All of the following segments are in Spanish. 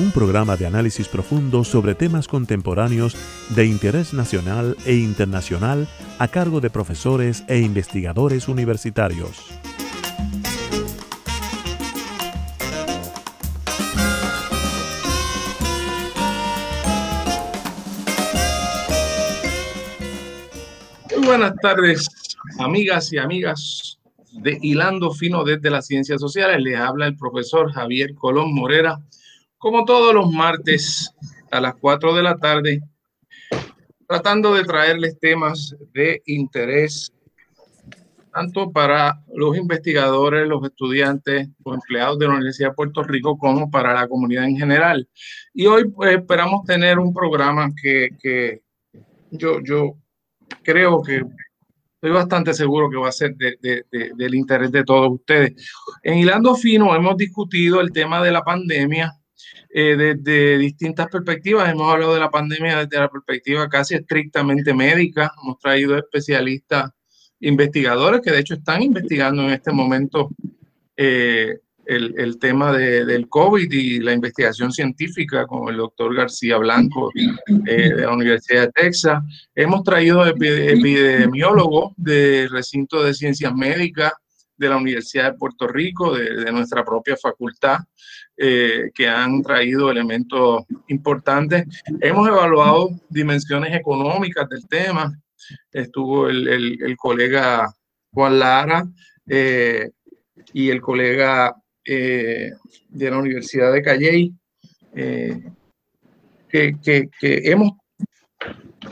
Un programa de análisis profundo sobre temas contemporáneos de interés nacional e internacional a cargo de profesores e investigadores universitarios. Muy buenas tardes, amigas y amigas de Hilando Fino desde las Ciencias Sociales. Les habla el profesor Javier Colón Morera, como todos los martes a las 4 de la tarde, tratando de traerles temas de interés tanto para los investigadores, los estudiantes, los empleados de la Universidad de Puerto Rico, como para la comunidad en general. Y hoy pues, esperamos tener un programa que, yo, yo creo que estoy bastante seguro que va a ser de, de, de, del interés de todos ustedes. En Hilando Fino hemos discutido el tema de la pandemia eh, desde distintas perspectivas. Hemos hablado de la pandemia desde la perspectiva casi estrictamente médica. Hemos traído especialistas, investigadores que de hecho están investigando en este momento eh, el, tema de, del COVID y la investigación científica con el doctor García Blanco eh, de la Universidad de Texas. Hemos traído epidemiólogos del recinto de ciencias médicas de la Universidad de Puerto Rico, de, nuestra propia facultad, eh, que han traído elementos importantes. Hemos evaluado dimensiones económicas del tema. Estuvo el, el, colega Juan Lara eh, y el colega eh, de la Universidad de Calley, que, que hemos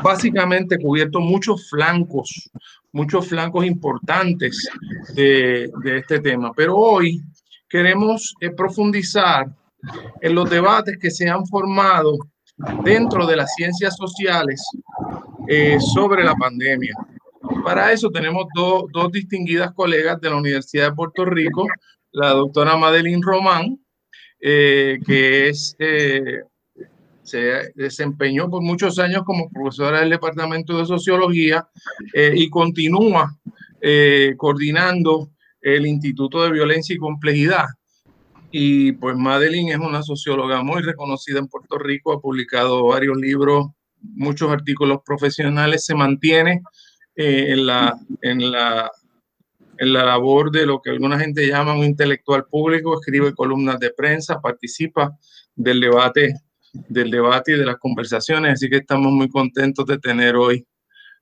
básicamente cubierto muchos flancos, muchos flancos importantes de, de este tema. Pero hoy queremos eh, profundizar en los debates que se han formado dentro de las ciencias sociales eh, sobre la pandemia. Para eso tenemos do, dos distinguidas colegas de la Universidad de Puerto Rico, la doctora Madeline Román, eh, que es se desempeñó por muchos años como profesora del Departamento de Sociología eh, y continúa eh, coordinando el Instituto de Violencia y Complejidad. Y pues Madeline es una socióloga muy reconocida en Puerto Rico, ha publicado varios libros, muchos artículos profesionales, se mantiene eh, en, la, en, la, en la labor de lo que alguna gente llama un intelectual público, escribe columnas de prensa, participa del debate del debate y de las conversaciones, así que estamos muy contentos de tener hoy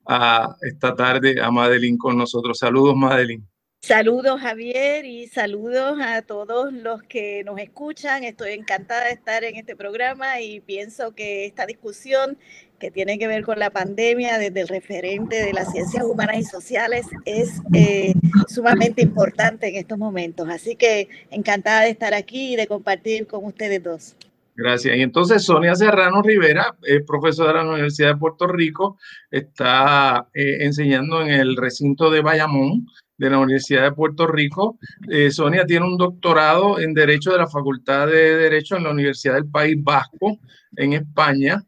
a esta tarde a Madeline con nosotros. Saludos, Madeline. Saludos Javier y saludos a todos los que nos escuchan. Estoy encantada de estar en este programa y pienso que esta discusión que tiene que ver con la pandemia desde el referente de las ciencias humanas y sociales es eh, sumamente importante en estos momentos. Así que encantada de estar aquí y de compartir con ustedes dos. Gracias. Y entonces Sonia Serrano Rivera, es profesora de la Universidad de Puerto Rico, está eh, enseñando en el recinto de Bayamón de la Universidad de Puerto Rico. Eh, Sonia tiene un doctorado en Derecho de la Facultad de Derecho en la Universidad del País Vasco, en España.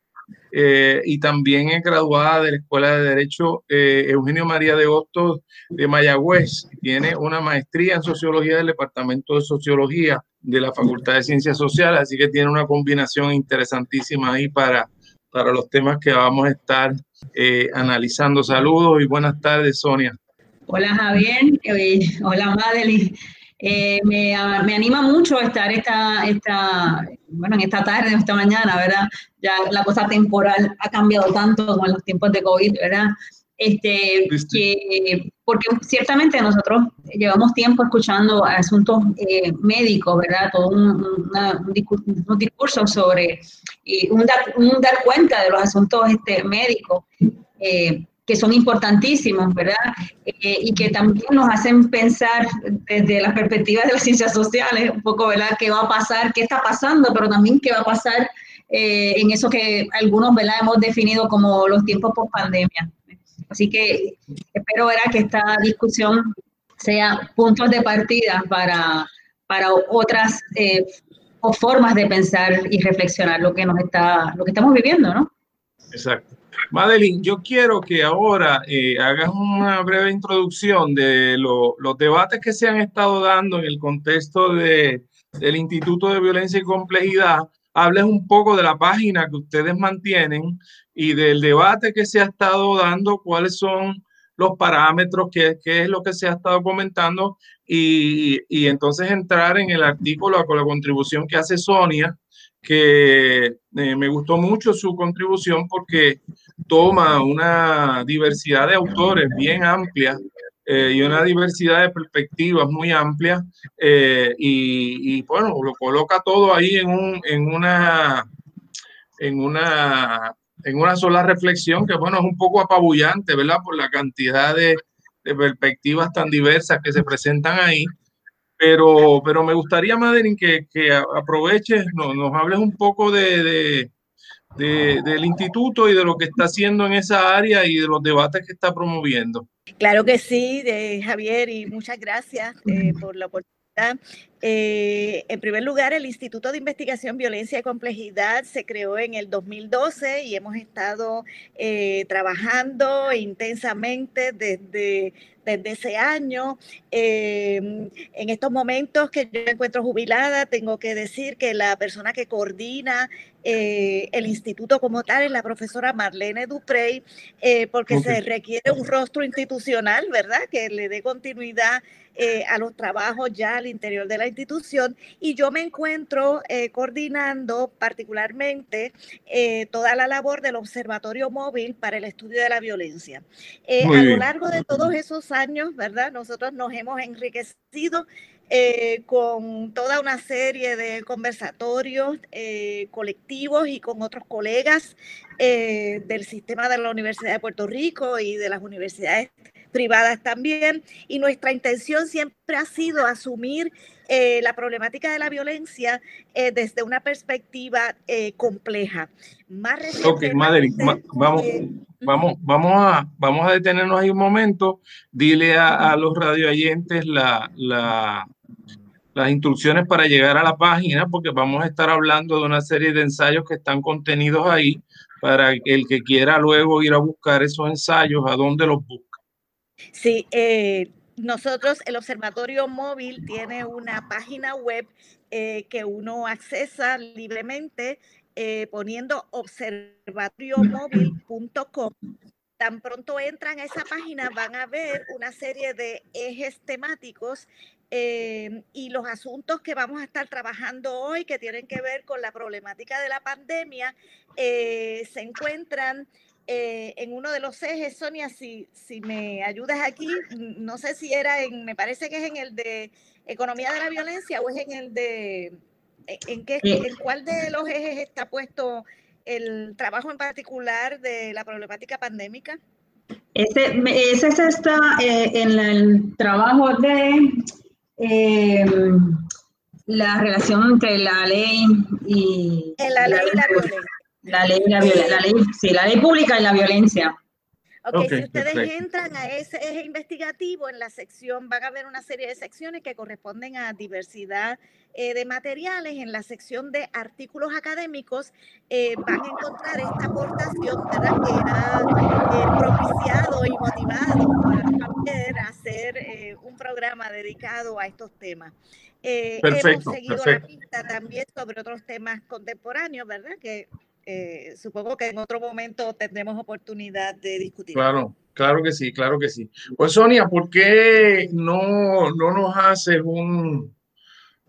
Eh, y también es graduada de la Escuela de Derecho eh, Eugenio María de Hostos de Mayagüez. Tiene una maestría en Sociología del Departamento de Sociología de la Facultad de Ciencias Sociales, así que tiene una combinación interesantísima ahí para, para los temas que vamos a estar eh, analizando. Saludos y buenas tardes, Sonia. Hola Javier, hola Madeline. Eh, me, me, anima mucho estar esta, esta, bueno, en esta tarde, esta mañana, ¿verdad? Ya la cosa temporal ha cambiado tanto con los tiempos de COVID, ¿verdad? Este, que, porque ciertamente nosotros llevamos tiempo escuchando asuntos eh, médicos, ¿verdad? Todo un, una, un, discurso, un discurso sobre y un, dar, un, dar, cuenta de los asuntos este, médicos. Eh, que son importantísimos, ¿verdad? Eh, y que también nos hacen pensar desde la perspectiva de las ciencias sociales, un poco, ¿verdad? ¿Qué va a pasar? ¿Qué está pasando? Pero también qué va a pasar eh, en eso que algunos ¿verdad? hemos definido como los tiempos post pandemia. Así que espero ¿verdad? que esta discusión sea puntos de partida para, para otras eh, formas de pensar y reflexionar lo que nos está, lo que estamos viviendo, ¿no? Exacto. Madeline, yo quiero que ahora eh, hagas una breve introducción de los debates que se han estado dando en el contexto de, del Instituto de Violencia y Complejidad. Hables un poco de la página que ustedes mantienen y del debate que se ha estado dando, cuáles son los parámetros, qué, es lo que se ha estado comentando y, entonces entrar en el artículo con la contribución que hace Sonia, que eh, me gustó mucho su contribución porque toma una diversidad de autores bien amplia eh, y una diversidad de perspectivas muy amplia eh, y, y, bueno, lo coloca todo ahí en, un, en una en una en una sola reflexión que, bueno, es un poco apabullante, ¿verdad? Por la cantidad de, perspectivas tan diversas que se presentan ahí. Pero, pero me gustaría, Madeline, que, que aproveches, no, nos hables un poco de, de, del instituto y de lo que está haciendo en esa área y de los debates que está promoviendo. Claro que sí, de Javier, y muchas gracias eh, por la oportunidad eh, en primer lugar, el Instituto de Investigación Violencia y Complejidad se creó en el 2012 y hemos estado eh, trabajando intensamente desde, desde ese año. Eh, en estos momentos que yo me encuentro jubilada, tengo que decir que la persona que coordina el instituto como tal es la profesora Marlene Duprey, porque se requiere un rostro institucional, ¿verdad? Que le dé continuidad eh, a los trabajos ya al interior de la institución y yo me encuentro eh, coordinando particularmente eh, toda la labor del Observatorio Móvil para el Estudio de la Violencia. a lo largo de todos esos años, ¿verdad? Nosotros nos hemos enriquecido con toda una serie de conversatorios colectivos y con otros colegas del sistema de la Universidad de Puerto Rico y de las universidades privadas también, y nuestra intención siempre ha sido asumir eh, la problemática de la violencia eh, desde una perspectiva eh, compleja. Más ok, Madrid, vamos, vamos, vamos, a, vamos a detenernos ahí un momento. Dile a, a los radioyentes la, la, las instrucciones para llegar a la página, porque vamos a estar hablando de una serie de ensayos que están contenidos ahí para el que quiera luego ir a buscar esos ensayos, a dónde los busca. Sí, eh, nosotros, el Observatorio Móvil tiene una página web eh, que uno accesa libremente eh, poniendo observatoriomóvil.com. Tan pronto entran a esa página van a ver una serie de ejes temáticos y los asuntos que vamos a estar trabajando hoy que tienen que ver con la problemática de la pandemia se encuentran eh, en uno de los ejes, Sonia, si, si me ayudas aquí, no sé si era en, me parece que es en el de economía de la violencia o es en el de, e, ¿en, qué, en cuál de los ejes está puesto el trabajo en particular de la problemática pandémica? Ese, ese está eh, en el trabajo de em, la relación entre la ley y... la ley y la violencia. La ley, la, la ley, sí, la ley pública y la violencia. Ok, si ustedes entran a ese eje investigativo, en la sección van a ver una serie de secciones que corresponden a diversidad eh, de materiales. En la sección de artículos académicos eh, van a encontrar esta aportación ¿verdad? que era eh, propiciado y motivado para hacer un programa dedicado a estos temas. perfecto, hemos seguido la pista también sobre otros temas contemporáneos, ¿verdad? Que eh, supongo que en otro momento tendremos oportunidad de discutir. Claro, claro que sí, claro que sí. Pues Sonia, ¿por qué no, no nos haces un,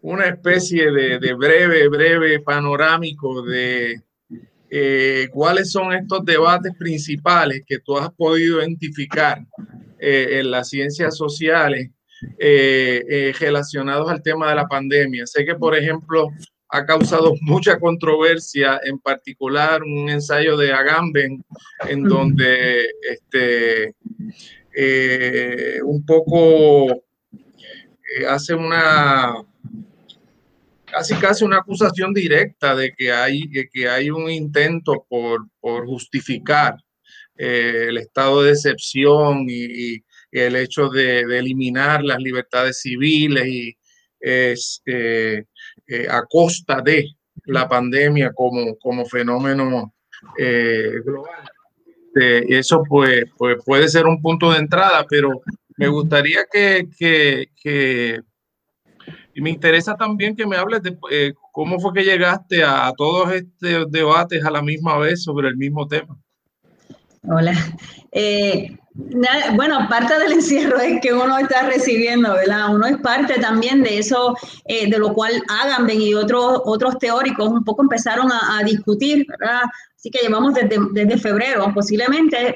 una especie de, breve, breve panorámico de eh, cuáles son estos debates principales que tú has podido identificar eh, en las ciencias sociales relacionados al tema de la pandemia? Sé que, por ejemplo, ha causado mucha controversia, en particular un ensayo de Agamben, en donde este, eh, un poco eh, hace una, casi casi una acusación directa de que hay, que hay un intento por, por justificar eh, el estado de excepción y, el hecho de, eliminar las libertades civiles y es, eh, eh, a costa de la pandemia como, como fenómeno global. eso pues, pues, puede ser un punto de entrada, pero me gustaría que, que, que y me interesa también que me hables de eh, cómo fue que llegaste a, todos estos debates a la misma vez sobre el mismo tema. Hola. Eh, bueno, parte del encierro es que uno está recibiendo, ¿verdad? Uno es parte también de eso, eh, de lo cual Agamben y otros, otros teóricos un poco empezaron a, discutir, ¿verdad? Así que llevamos desde, desde febrero, posiblemente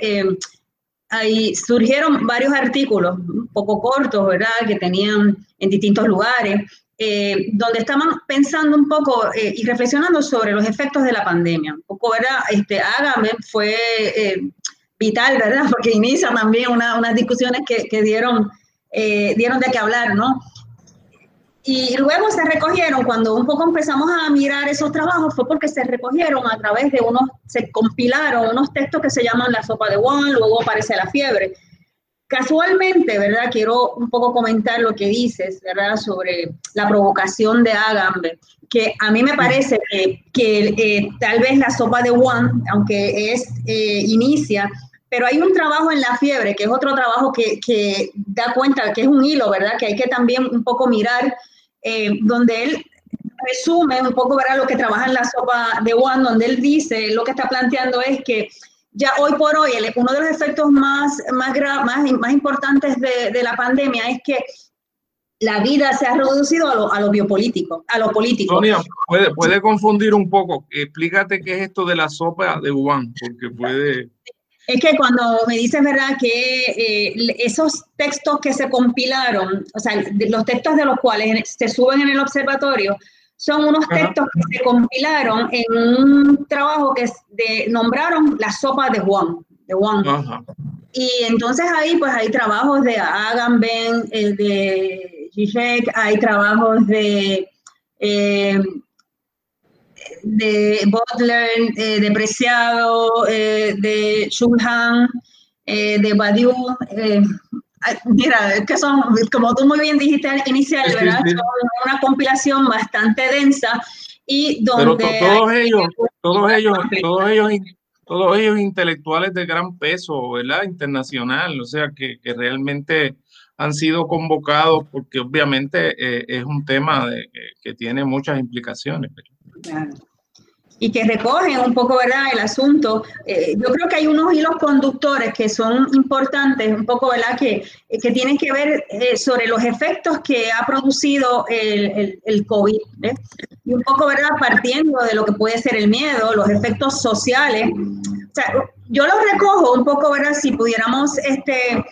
ahí surgieron varios artículos, un poco cortos, ¿verdad?, que tenían en distintos lugares, eh, donde estaban pensando un poco eh, y reflexionando sobre los efectos de la pandemia. Un poco, ¿verdad? Este, Ágame fue eh, vital, ¿verdad?, porque inicia también unas discusiones que, que dieron, dieron de qué hablar, ¿no? Y luego se recogieron, cuando un poco empezamos a mirar esos trabajos, fue porque se recogieron a través de unos, se compilaron unos textos que se llaman La sopa de Juan, luego aparece la fiebre. Casualmente, ¿verdad? Quiero un poco comentar lo que dices, ¿verdad? Sobre la provocación de Agambe, que a mí me parece que, que eh, tal vez la sopa de Juan, aunque es, eh, inicia, pero hay un trabajo en la fiebre, que es otro trabajo que, da cuenta, que es un hilo, ¿verdad? Que hay que también un poco mirar eh, donde él resume un poco ¿verdad? lo que trabaja en la sopa de Juan, donde él dice, lo que está planteando es que ya hoy por hoy, uno de los efectos más, más, más, importantes de, la pandemia es que la vida se ha reducido a lo, a biopolítico, a lo político. Sonia, puede, puede confundir un poco. Explícate qué es esto de la sopa de Juan, porque puede... Es que cuando me dices, ¿verdad?, que eh, esos textos que se compilaron, o sea, los textos de los cuales se suben en el observatorio, son unos textos que se compilaron en un trabajo que de, nombraron la sopa de Juan. De Juan. Y entonces ahí, pues hay trabajos de Agamben, eh, de Zizek, hay trabajos de... Eh, de Butler, eh, de Preciado, eh, de Shulhan, eh, de Badiou. mira, es que son, como tú muy bien dijiste inicial, ¿verdad? Son una compilación bastante densa y donde... Pero todos ellos, todos ellos, todos ellos, todos ellos intelectuales de gran peso, ¿verdad? Internacional, o sea, que, que realmente han sido convocados porque obviamente es un tema de, que, que, tiene muchas implicaciones. Claro y que recogen un poco, ¿verdad?, el asunto. Eh, yo creo que hay unos hilos conductores que son importantes, un poco, ¿verdad?, que, que tienen que ver eh, sobre los efectos que ha producido el, el, COVID. ¿eh? Y un poco, ¿verdad?, partiendo de lo que puede ser el miedo, los efectos sociales. O sea, yo los recojo un poco, ¿verdad?, si pudiéramos este,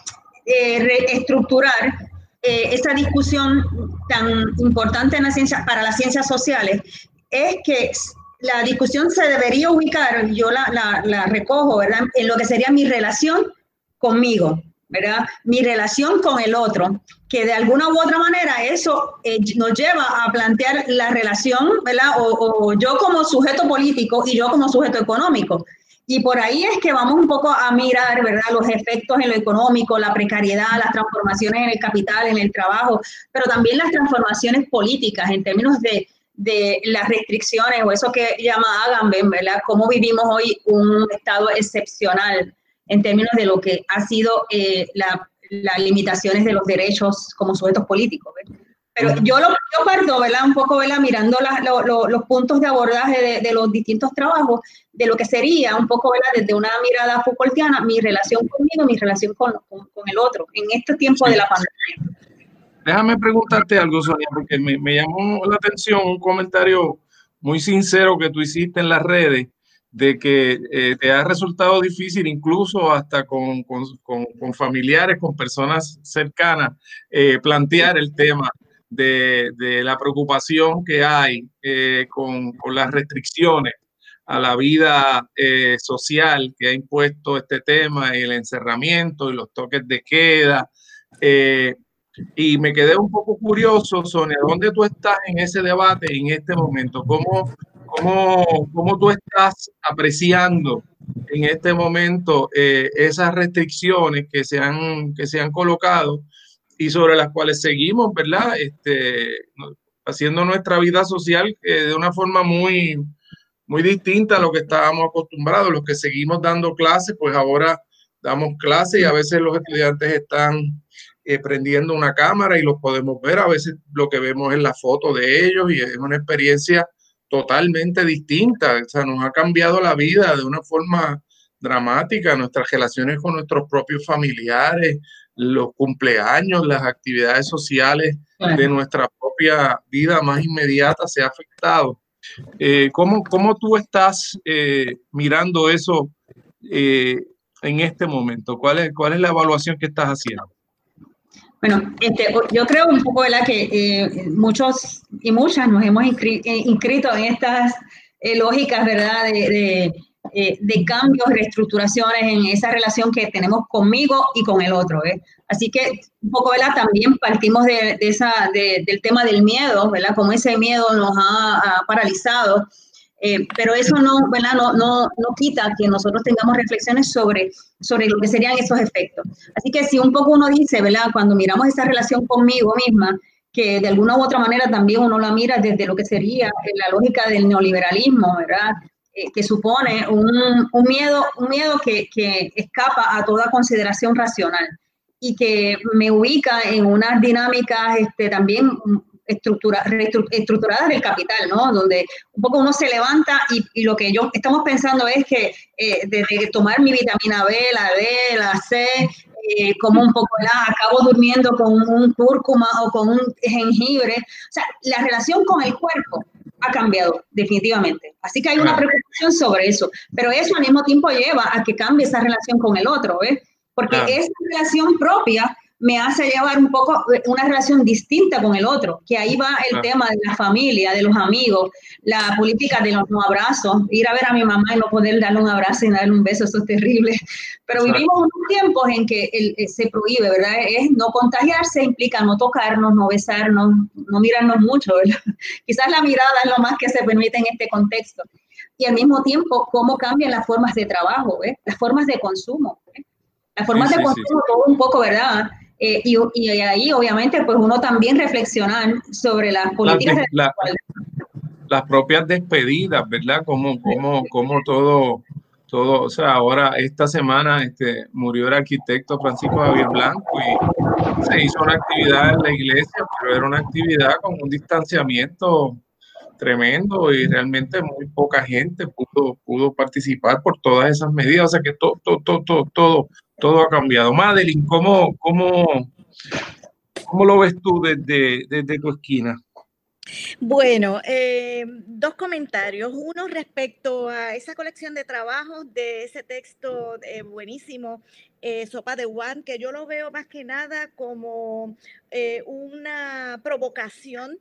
reestructurar esta discusión tan importante en la ciencia, para las ciencias sociales, es que la discusión se debería ubicar, yo la, recojo, ¿verdad? En lo que sería mi relación conmigo, ¿verdad? Mi relación con el otro, que de alguna u otra manera eso eh, nos lleva a plantear la relación, ¿verdad? O, yo como sujeto político y yo como sujeto económico. Y por ahí es que vamos un poco a mirar, ¿verdad? Los efectos en lo económico, la precariedad, las transformaciones en el capital, en el trabajo, pero también las transformaciones políticas en términos de de las restricciones o eso que llama Agamben, ¿verdad? Cómo vivimos hoy un estado excepcional en términos de lo que ha sido eh, las limitaciones de los derechos como sujetos políticos. Pero yo lo yo parto, ¿verdad? Un poco, ¿verdad? Mirando los puntos de abordaje de, los distintos trabajos, de lo que sería un poco, ¿verdad? Desde una mirada Foucaultiana, mi relación conmigo, mi relación con, con, el otro, en este tiempo de la pandemia. Déjame preguntarte algo, Sonia, porque me, llamó la atención un comentario muy sincero que tú hiciste en las redes de que eh, te ha resultado difícil, incluso hasta con, familiares, con personas cercanas, eh, plantear el tema de, la preocupación que hay eh, con, las restricciones a la vida social que ha impuesto este tema, el encerramiento y los toques de queda. Y me quedé un poco curioso, Sonia, ¿dónde tú estás en ese debate en este momento? ¿Cómo, cómo, cómo tú estás apreciando en este momento eh, esas restricciones que se, han, que se han colocado y sobre las cuales seguimos, ¿verdad? Este, haciendo nuestra vida social eh, de una forma muy, muy distinta a lo que estábamos acostumbrados. Los que seguimos dando clases, pues ahora damos clases y a veces los estudiantes están eh, prendiendo una cámara y los podemos ver. A veces lo que vemos es la foto de ellos y es una experiencia totalmente distinta. O sea, nos ha cambiado la vida de una forma dramática, nuestras relaciones con nuestros propios familiares, los cumpleaños, las actividades sociales de nuestra propia vida más inmediata se ha afectado. Eh, ¿cómo, ¿cómo, tú estás eh, mirando eso eh, en este momento? ¿Cuál es, ¿Cuál es la evaluación que estás haciendo? Bueno, este, yo creo un poco ¿verdad? que muchos y muchas nos hemos inscrito en estas lógicas ¿verdad? de, eh, de cambios, reestructuraciones en esa relación que tenemos conmigo y con el otro. ¿eh? Así que un poco, ¿verdad? También partimos de, esa, del tema del miedo, ¿verdad? Como ese miedo nos ha, paralizado. Eh, pero eso no, ¿verdad? No, no, no, quita que nosotros tengamos reflexiones sobre, sobre lo que serían esos efectos. Así que si un poco uno dice, ¿verdad? Cuando miramos esa relación conmigo misma, que de alguna u otra manera también uno la mira desde lo que sería la lógica del neoliberalismo, ¿verdad? Eh, que supone un, un, miedo, un miedo que, que, escapa a toda consideración racional y que me ubica en unas dinámicas este, también estructura, estructuradas del capital, ¿no? Donde un poco uno se levanta y, y lo que yo estamos pensando es que eh, desde tomar mi vitamina B, la D, la C, eh, como un poco la, acabo durmiendo con un cúrcuma o con un jengibre. O sea, la relación con el cuerpo ha cambiado definitivamente. Así que hay una preocupación sobre eso, pero eso al mismo tiempo lleva a que cambie esa relación con el otro, ¿ves? Porque esa relación propia me hace llevar un poco eh, una relación distinta con el otro, que ahí va el tema de la familia, de los amigos, la política de los no abrazos, ir a ver a mi mamá y no poder darle un abrazo y darle un beso, eso es terrible. Pero vivimos unos tiempos en que eh, se prohíbe, ¿verdad? Es no contagiarse, implica no tocarnos, no besarnos, no mirarnos mucho, ¿verdad? Quizás la mirada es lo más que se permite en este contexto. Y al mismo tiempo, cómo cambian las formas de trabajo, ¿eh? las formas de consumo. Las formas de consumo, todo un poco, ¿verdad? Eh, y, y, ahí, obviamente, pues uno también reflexionar sobre las políticas. las propias despedidas, ¿verdad? Como, como, como todo, todo, o sea, ahora esta semana este, murió el arquitecto Francisco Javier Blanco y se hizo una actividad en la iglesia, pero era una actividad con un distanciamiento tremendo y realmente muy poca gente pudo, pudo participar por todas esas medidas. O sea que todo, todo, todo, todo, todo ha cambiado. Madeline, ¿cómo, cómo, cómo lo ves tú desde, desde tu esquina? Bueno, eh, dos comentarios. Uno respecto a esa colección de trabajos de ese texto eh, buenísimo, eh, Sopa de One, que yo lo veo más que nada como una provocación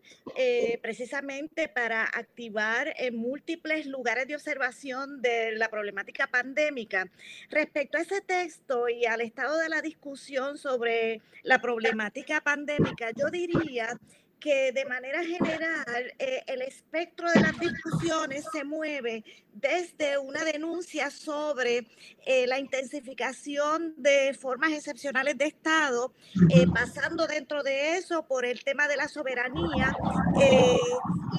precisamente para activar en múltiples lugares de observación de la problemática pandémica. Respecto a ese texto y al estado de la discusión sobre la problemática pandémica, yo diría que de manera general eh, el espectro de las discusiones se mueve desde una denuncia sobre eh, la intensificación de formas excepcionales de Estado, eh, pasando dentro de eso por el tema de la soberanía,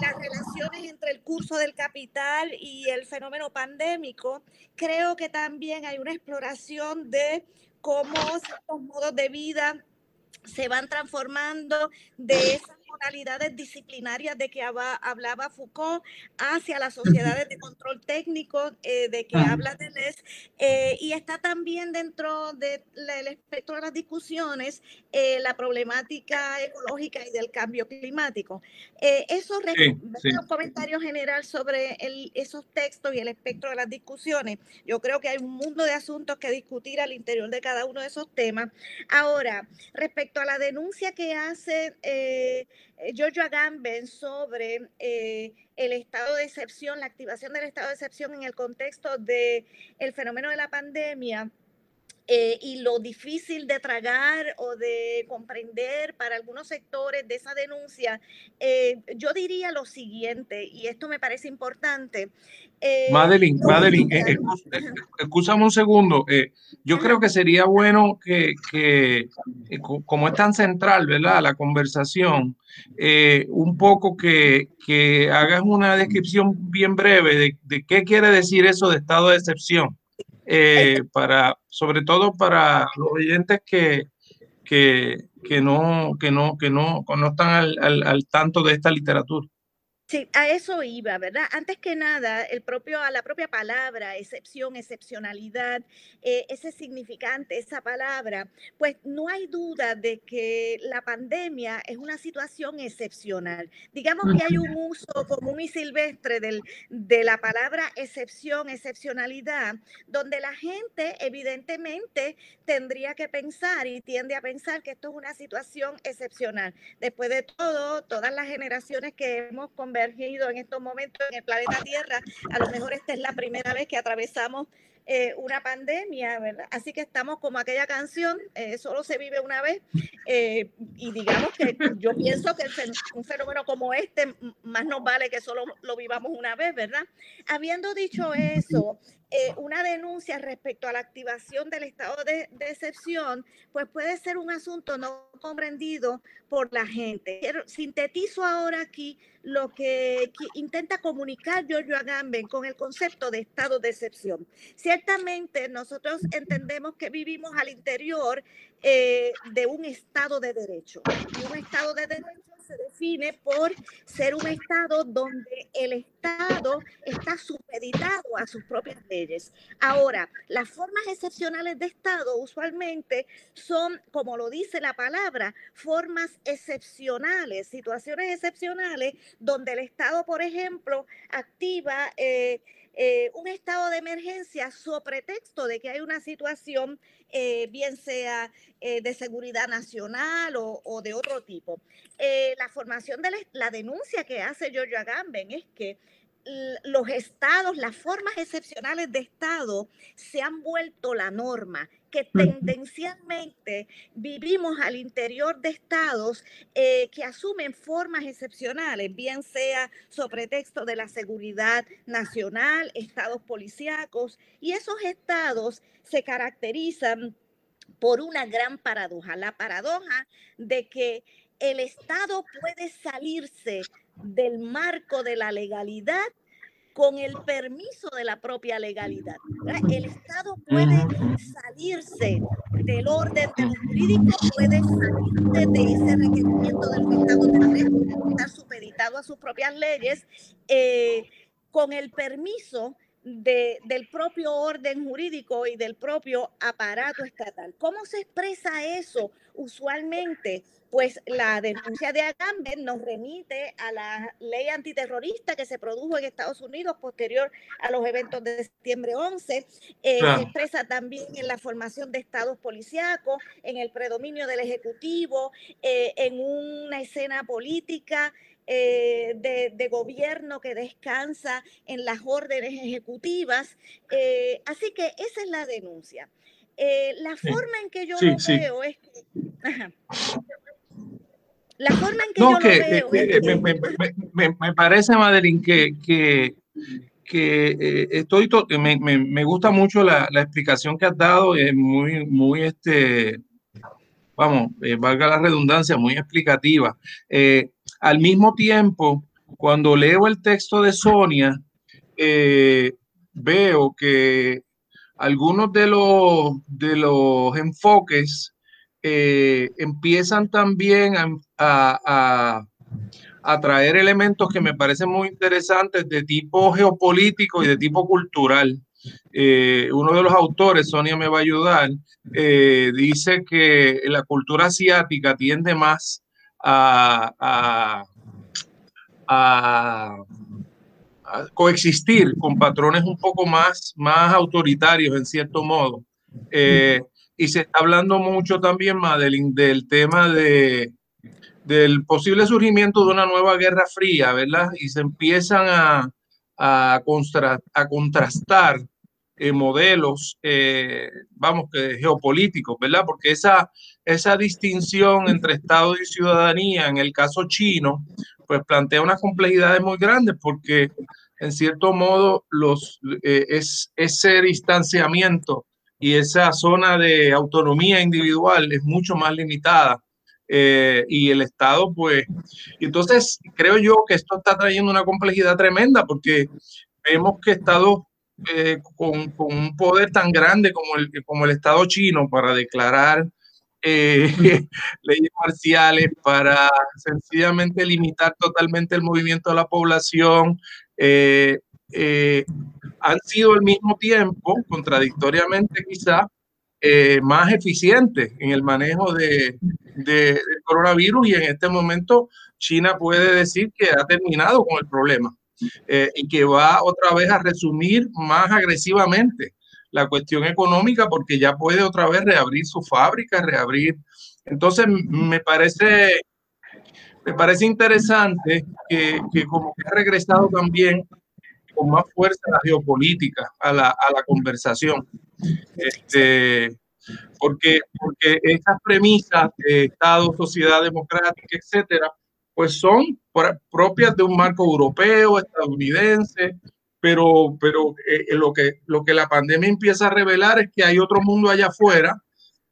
las relaciones entre el curso del capital y el fenómeno pandémico. Creo que también hay una exploración de cómo estos modos de vida se van transformando de esas modalidades disciplinarias de que hablaba Foucault hacia las sociedades de control técnico eh, de que habla Deleuze eh, y está también dentro del espectro de las discusiones eh, la problemática ecológica y del cambio climático. eso sí, un comentario general sobre esos textos y el espectro de las discusiones. Yo creo que hay un mundo de asuntos que discutir al interior de cada uno de esos temas. Ahora, respecto a la denuncia que hace eh, Giorgio Agamben sobre eh, el estado de excepción, la activación del estado de excepción en el contexto del el fenómeno de la pandemia. eh, y lo difícil de tragar o de comprender para algunos sectores de esa denuncia, eh, yo diría lo siguiente, y esto me parece importante. Eh, Madeline, Madeline, escúchame un segundo. yo creo que sería bueno que, que como es tan central, ¿verdad? La conversación, un poco que, que, hagas una descripción bien breve de, de qué quiere decir eso de estado de excepción. Eh, para, sobre todo para los oyentes que, que, que, no, que, no, que, no, no están al, al, al tanto de esta literatura. Sí, a eso iba, ¿verdad? Antes que nada, el propio, a la propia palabra, excepción, excepcionalidad, eh, ese significante, esa palabra, pues no hay duda de que la pandemia es una situación excepcional. Digamos que hay un uso común y silvestre del, de la palabra excepción, excepcionalidad, donde la gente evidentemente tendría que pensar y tiende a pensar que esto es una situación excepcional. Después de todo, todas las generaciones que hemos conversado, en estos momentos en el planeta Tierra. A lo mejor esta es la primera vez que atravesamos eh, una pandemia, ¿verdad? Así que estamos como aquella canción, eh, solo se vive una vez, eh, y digamos que yo pienso que un fenómeno como este más nos vale que solo lo vivamos una vez, ¿verdad? Habiendo dicho eso, una denuncia respecto a la activación del estado de, de, excepción, pues puede ser un asunto no comprendido por la gente. sintetizo ahora aquí lo que, intenta comunicar Giorgio Agamben con el concepto de estado de excepción. Ciertamente nosotros entendemos que vivimos al interior eh, de un estado de derecho. Y un estado de derecho se define por ser un Estado donde el Estado está supeditado a sus propias leyes. Ahora, las formas excepcionales de Estado usualmente son, como lo dice la palabra, formas excepcionales, situaciones excepcionales donde el Estado, por ejemplo, activa... Eh, eh, un estado de emergencia so pretexto de que hay una situación, eh, bien sea eh, de seguridad nacional o, de otro tipo. la formación de la, denuncia que hace Giorgio Agamben es que los estados, las formas excepcionales de estado se han vuelto la norma, que tendencialmente vivimos al interior de estados eh, que asumen formas excepcionales, bien sea sobre texto de la seguridad nacional, estados policíacos, y esos estados se caracterizan por una gran paradoja, la paradoja de que el Estado puede salirse del marco de la legalidad con el permiso de la propia legalidad. El Estado puede salirse del orden de lo jurídico, puede salirse de ese requerimiento del Estado de estar supeditado a sus propias leyes eh, con el permiso del propio orden jurídico y del propio aparato estatal. ¿Cómo se expresa eso usualmente? Pues la denuncia de Agamben nos remite a la ley antiterrorista que se produjo en Estados Unidos posterior a los eventos de septiembre 11. Eh, expresa también en la formación de estados policíacos, en el predominio del Ejecutivo, eh, en una escena política eh, de, gobierno que descansa en las órdenes ejecutivas. Eh, así que esa es la denuncia. Eh, la forma en que yo lo veo es que... La forma en que yo lo veo me, parece, Madeline, que, que, que estoy me, me, gusta mucho la, la, explicación que has dado, es muy, muy este, vamos, valga la redundancia, muy explicativa. Eh, al mismo tiempo, cuando leo el texto de Sonia, eh, veo que algunos de los, de los enfoques eh, empiezan también a, a, traer elementos que me parecen muy interesantes de tipo geopolítico y de tipo cultural. Eh, uno de los autores, Sonia me va a ayudar, dice que la cultura asiática tiende más a, coexistir con patrones un poco más, más autoritarios en cierto modo. Eh, y se está hablando mucho también, Madeline, del tema de, del posible surgimiento de una nueva guerra fría, ¿verdad? Y se empiezan a, a, contrastar eh, modelos, eh, vamos, que geopolíticos, ¿verdad? Porque esa, esa distinción entre Estado y ciudadanía, en el caso chino, pues plantea unas complejidades muy grandes porque en cierto modo los, eh, es, ese distanciamiento y esa zona de autonomía individual es mucho más limitada. y el Estado, pues, entonces creo yo que esto está trayendo una complejidad tremenda porque vemos que Estados eh, con, con, un poder tan grande como el, como el Estado chino para declarar eh, leyes marciales, para sencillamente limitar totalmente el movimiento de la población, eh, han sido al mismo tiempo, contradictoriamente quizá, más eficientes en el manejo de, de, del coronavirus y en este momento China puede decir que ha terminado con el problema. Eh, y que va otra vez a resumir más agresivamente la cuestión económica porque ya puede otra vez reabrir su fábrica, reabrir. Entonces, me parece, me parece interesante que como que ha regresado también con más fuerza la geopolítica a la, a la conversación. Este, porque, porque esas premisas de Estado, sociedad democrática, etcétera, pues son propias de un marco europeo, estadounidense, pero, pero eh, lo, que, lo que la pandemia empieza a revelar es que hay otro mundo allá afuera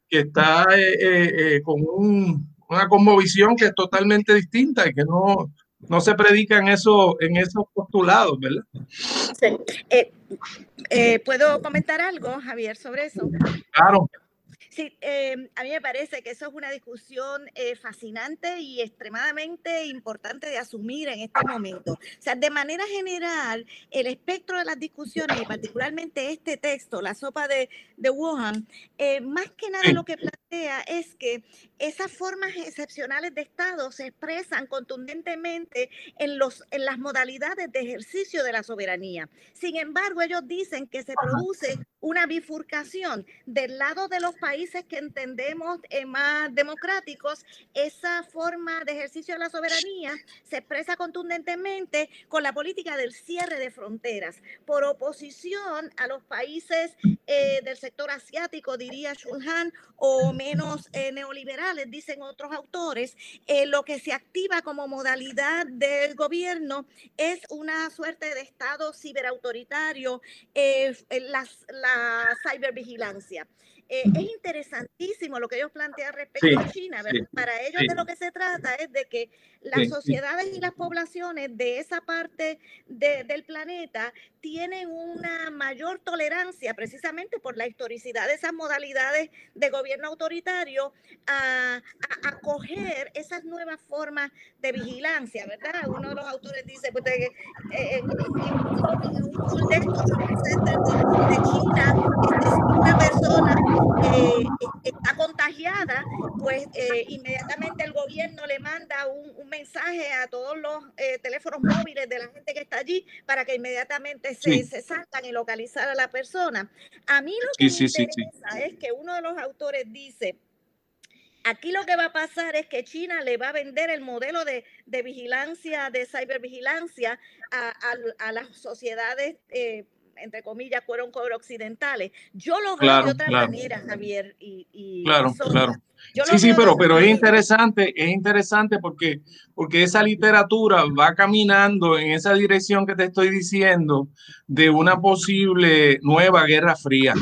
que está eh, eh, con una cosmovisión que es totalmente distinta y que no, no se predica en, eso, en esos postulados, ¿verdad? Sí. ¿Puedo comentar algo, Javier, sobre eso? Claro. Sí, em, a mí me parece que eso es una discusión eh, fascinante y extremadamente importante de asumir en este momento. O sea, de manera general, el espectro de las discusiones, y particularmente este texto, la sopa de, de Wuhan, eh, más que nada lo que plantea es que esas formas excepcionales de Estado se expresan contundentemente en, los, en las modalidades de ejercicio de la soberanía. Sin embargo, ellos dicen que se produce una bifurcación del lado de los países que entendemos eh, más democráticos, esa forma de ejercicio de la soberanía se expresa contundentemente con la política del cierre de fronteras, por oposición a los países eh, del sector asiático, diría Shulhan, o menos eh, dicen otros autores, lo que se activa como modalidad del gobierno es una suerte de Estado ciberautoritario, la, la cibervigilancia. Eh, es interesantísimo lo que ellos plantean respecto a China. Para ellos de lo que se trata es de que las sociedades y las poblaciones de esa parte del planeta tienen una mayor tolerancia precisamente por la historicidad de esas modalidades de gobierno autoritario a, acoger esas nuevas formas de vigilancia, ¿verdad? Uno de los autores dice pues, eh, eh, un de, de China, una persona eh, está contagiada, pues eh, inmediatamente el gobierno le manda un, mensaje a todos los eh, teléfonos móviles de la gente que está allí para que inmediatamente se, se salgan y localizar a la persona. A mí lo que me interesa es que uno de los autores dice, Aquí lo que va a pasar es que China le va a vender el modelo de, vigilancia, de cibervigilancia a, a, las sociedades eh, entre comillas, fueron cobro occidentales. Yo lo veo de otra manera, Javier. Y, claro, claro. Sí, sí, pero, pero es interesante, es interesante porque, porque esa literatura va caminando en esa dirección que te estoy diciendo de una posible nueva guerra fría,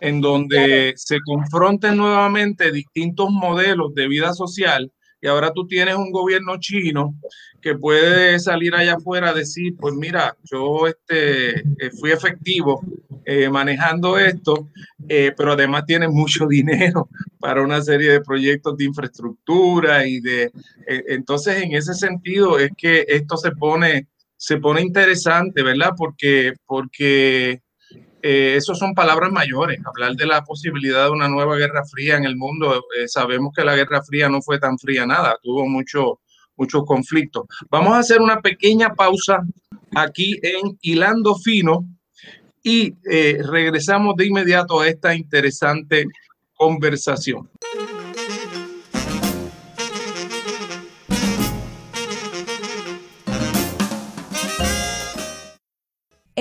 en donde se confronten nuevamente distintos modelos de vida social y ahora tú tienes un gobierno chino que puede salir allá afuera a decir, pues mira, yo este, eh, fui efectivo eh, manejando esto, eh, pero además tiene mucho dinero para una serie de proyectos de infraestructura y de... entonces, en ese sentido, es que esto se pone, se pone interesante, ¿verdad? Porque, porque eh, esos son palabras mayores. Hablar de la posibilidad de una nueva guerra fría en el mundo, eh, sabemos que la guerra fría no fue tan fría nada, tuvo mucho, muchos conflictos. Vamos a hacer una pequeña pausa aquí en Hilando Fino y eh, regresamos de inmediato a esta interesante conversación.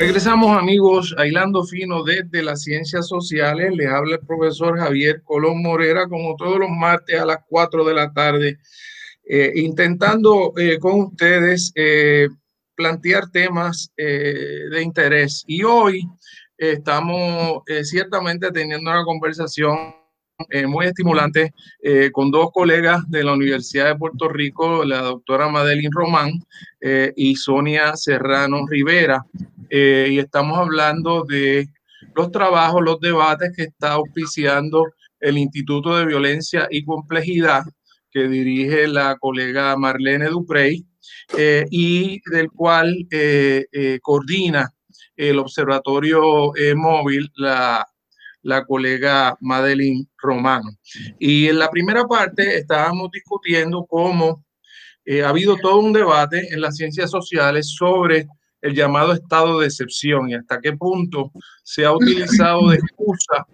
Regresamos amigos a Hilando Fino desde las Ciencias Sociales. Les habla el profesor Javier Colón Morera como todos los martes a las 4 de la tarde, eh, intentando eh, con ustedes eh, plantear temas de interés. Y hoy estamos ciertamente teniendo una conversación muy estimulante con dos colegas de la Universidad de Puerto Rico, la doctora Madeline Román y Sonia Serrano Rivera. Eh, y estamos hablando de los trabajos, los debates que está auspiciando el Instituto de Violencia y Complejidad que dirige la colega Marlene Duprey eh, y del cual eh, coordina el Observatorio Móvil, la, la colega Madeline Romano. Y en la primera parte estábamos discutiendo cómo ha habido todo un debate en las ciencias sociales sobre el llamado estado de excepción y hasta qué punto se ha utilizado de excusa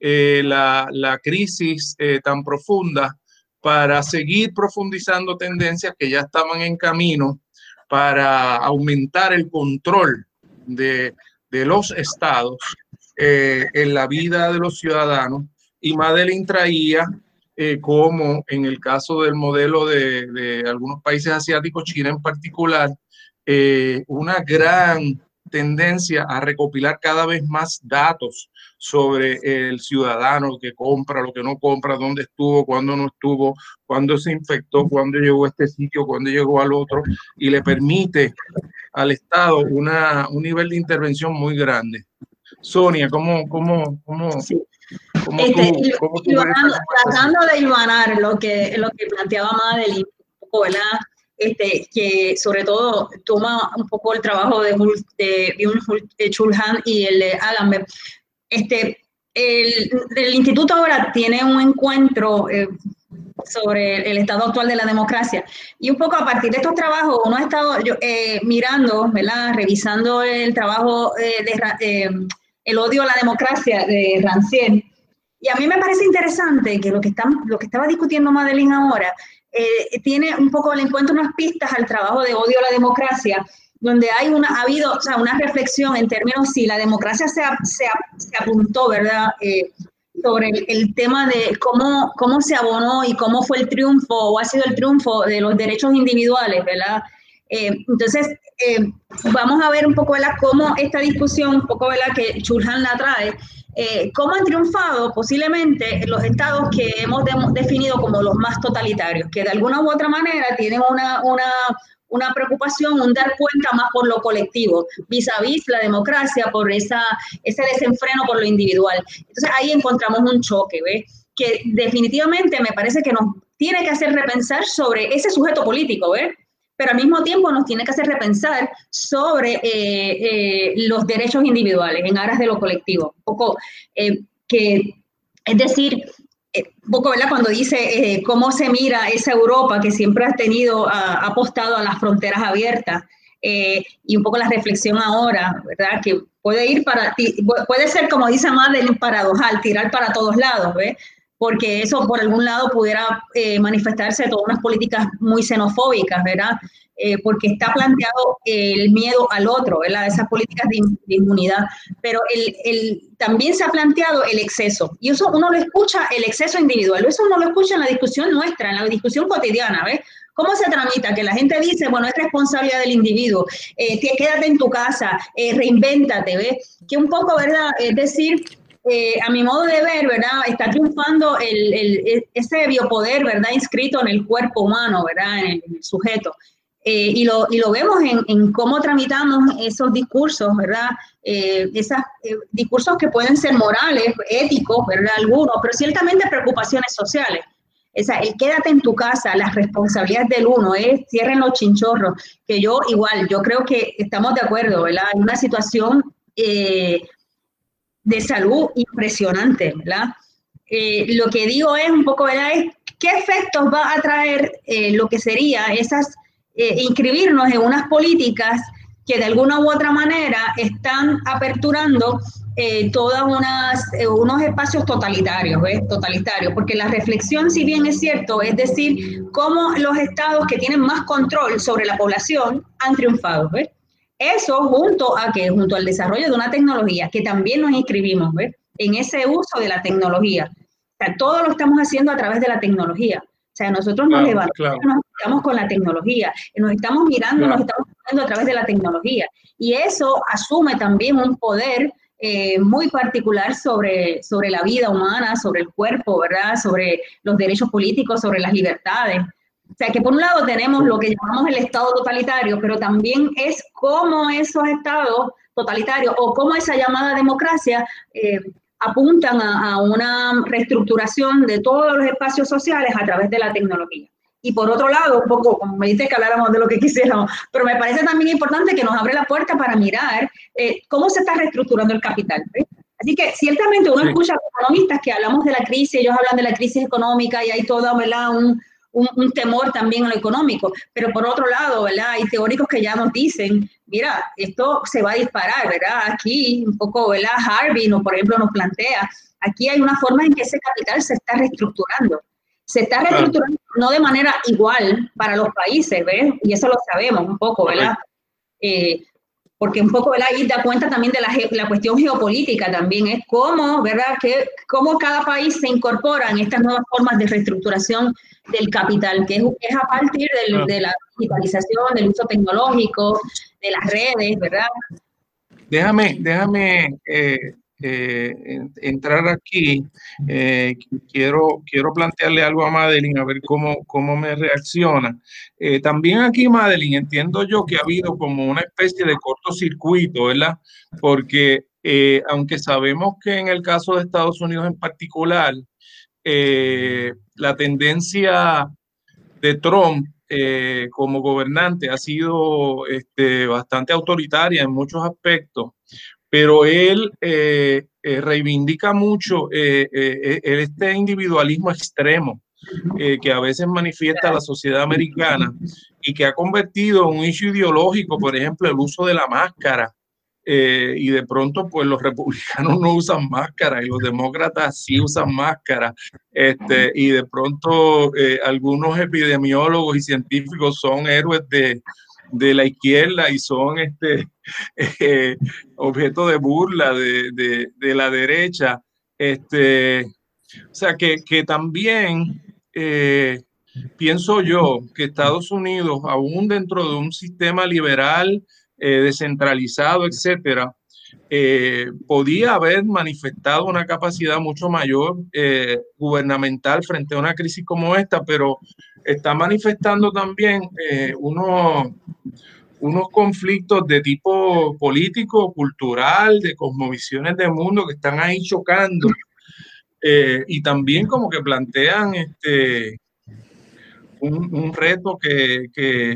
eh, la, la, crisis eh, tan profunda para seguir profundizando tendencias que ya estaban en camino para aumentar el control de, de los estados eh, en la vida de los ciudadanos. Y Madeline traía como en el caso del modelo de, algunos países asiáticos, China en particular, eh, una gran tendencia a recopilar cada vez más datos sobre el ciudadano que compra, lo que no compra, dónde estuvo, cuándo no estuvo, cuándo se infectó, cuándo llegó a este sitio, cuándo llegó al otro, y le permite al Estado una, un nivel de intervención muy grande. Sonia, ¿cómo, cómo, cómo, cómo este, tú, tratando, de iluminar lo que, lo que planteaba Madeline, ¿verdad? este, que sobre todo toma un poco el trabajo de, de Chulhan y el de Agamben. Este, el, el, instituto ahora tiene un encuentro eh, sobre el estado actual de la democracia y un poco a partir de estos trabajos uno ha estado eh, mirando, ¿verdad? revisando el trabajo eh, de el odio a la democracia de Rancière y a mí me parece interesante que lo que, están, lo que estaba discutiendo Madeline ahora eh, tiene un poco, le encuentro unas pistas al trabajo de odio a la democracia, donde hay una, ha habido o sea, una reflexión en términos si la democracia se, se, se apuntó, ¿verdad? Eh, sobre el, tema de cómo, cómo se abonó y cómo fue el triunfo o ha sido el triunfo de los derechos individuales, ¿verdad? Eh, entonces, vamos a ver un poco, ¿verdad? Cómo esta discusión, un poco, ¿verdad? Que Churhan la trae, eh, cómo han triunfado posiblemente los estados que hemos definido como los más totalitarios, que de alguna u otra manera tienen una, una, una preocupación, un dar cuenta más por lo colectivo, vis a vis la democracia, por esa, ese desenfreno por lo individual. Entonces ahí encontramos un choque, ¿ves? que definitivamente me parece que nos tiene que hacer repensar sobre ese sujeto político, ¿ves? Pero al mismo tiempo nos tiene que hacer repensar sobre eh, eh, los derechos individuales en aras de lo colectivo. Un poco eh, que, es decir, un poco, ¿verdad? Cuando dice cómo se mira esa Europa que siempre ha tenido, ha apostado a las fronteras abiertas, y un poco la reflexión ahora, ¿verdad? Que puede ir para, puede ser como dice Madeleine, paradojal, tirar para todos lados, ¿ves? Porque eso por algún lado pudiera eh, manifestarse todas unas políticas muy xenofóbicas, ¿verdad? Eh, porque está planteado el miedo al otro, ¿verdad? Esas políticas de, inmunidad, pero el, el, también se ha planteado el exceso, y eso uno lo escucha, el exceso individual, eso uno lo escucha en la discusión nuestra, en la discusión cotidiana, ¿ves? ¿Cómo se tramita? Que la gente dice, bueno, es responsabilidad del individuo, eh, quédate en tu casa, eh, reinvéntate, ¿ves? Que un poco, ¿verdad? Es decir, eh, a mi modo de ver, ¿verdad? Está triunfando el, el, ese biopoder, ¿verdad? Inscrito en el cuerpo humano, ¿verdad? En el, sujeto. Eh, y, lo, y, lo, vemos en, en, cómo tramitamos esos discursos, ¿verdad? Eh, esos discursos que pueden ser morales, éticos, ¿verdad? Algunos, pero ciertamente preocupaciones sociales. esa, el quédate en tu casa, las responsabilidades del uno es cierren los chinchorros, que yo igual, yo creo que estamos de acuerdo, ¿verdad? Hay una situación eh, de salud impresionante, ¿verdad? Eh, lo que digo es un poco, ¿verdad? Es qué efectos va a traer eh, lo que sería esas, inscribirnos en unas políticas que de alguna u otra manera están aperturando eh, todos eh, unos espacios totalitarios, ¿ves? Totalitarios, porque la reflexión, si bien es cierto, es decir, cómo los estados que tienen más control sobre la población han triunfado, ¿ves? Eso junto a que, junto al desarrollo de una tecnología, que también nos inscribimos, ¿ves? En ese uso de la tecnología. O sea, todo lo estamos haciendo a través de la tecnología. O sea, nosotros nos levantamos, nos estamos con la tecnología, nos estamos mirando, nos estamos mirando a través de la tecnología. Y eso asume también un poder eh, muy particular sobre, sobre la vida humana, sobre el cuerpo, ¿verdad? Sobre los derechos políticos, sobre las libertades. O sea, que por un lado tenemos lo que llamamos el Estado totalitario, pero también es cómo esos estados totalitarios o cómo esa llamada democracia eh, apuntan a, una reestructuración de todos los espacios sociales a través de la tecnología. Y por otro lado, un poco, como me dice que habláramos de lo que quisiéramos, pero me parece también importante que nos abre la puerta para mirar eh, cómo se está reestructurando el capital. Así que ciertamente uno escucha a los economistas que hablamos de la crisis, ellos hablan de la crisis económica y hay todo Un, un, un, temor también en lo económico, pero por otro lado, ¿verdad? Hay teóricos que ya nos dicen, mira, esto se va a disparar, ¿verdad? Aquí un poco, ¿verdad? Harvey, no, por ejemplo, nos plantea, aquí hay una forma en que ese capital se está reestructurando se está reestructurando no de manera igual para los países, ¿ves? Y eso lo sabemos un poco, ¿verdad? Eh, porque un poco, ¿verdad? Ahí da cuenta también de la, la, cuestión geopolítica también, es cómo, ¿verdad? Que, cómo cada país se incorpora en estas nuevas formas de reestructuración del capital, que es, a partir de la digitalización, del uso tecnológico, de las redes, ¿verdad? Déjame, déjame eh, eh, entrar aquí, eh, quiero, quiero plantearle algo a Madeline, a ver cómo, cómo me reacciona. Eh, también aquí, Madeline, entiendo yo que ha habido como una especie de cortocircuito, ¿verdad? Porque aunque sabemos que en el caso de Estados Unidos en particular, la tendencia de Trump como gobernante ha sido este, bastante autoritaria en muchos aspectos pero él eh, eh, reivindica mucho eh, este individualismo extremo que a veces manifiesta la sociedad americana y que ha convertido en un issue ideológico, por ejemplo, el uso de la máscara. y de pronto, pues los republicanos no usan máscara y los demócratas sí usan máscara. Este, y de pronto, algunos epidemiólogos y científicos son héroes de, de la izquierda y son este eh, objeto de burla de, la derecha. Este, o sea que, también eh, pienso yo que Estados Unidos, aún dentro de un sistema liberal, eh, descentralizado, etcétera, podía haber manifestado una capacidad mucho mayor gubernamental frente a una crisis como esta, pero está manifestando también eh, unos, unos conflictos de tipo político, cultural, de cosmovisiones de mundo que están ahí chocando. Eh, y también como que plantean este, un, reto que, que,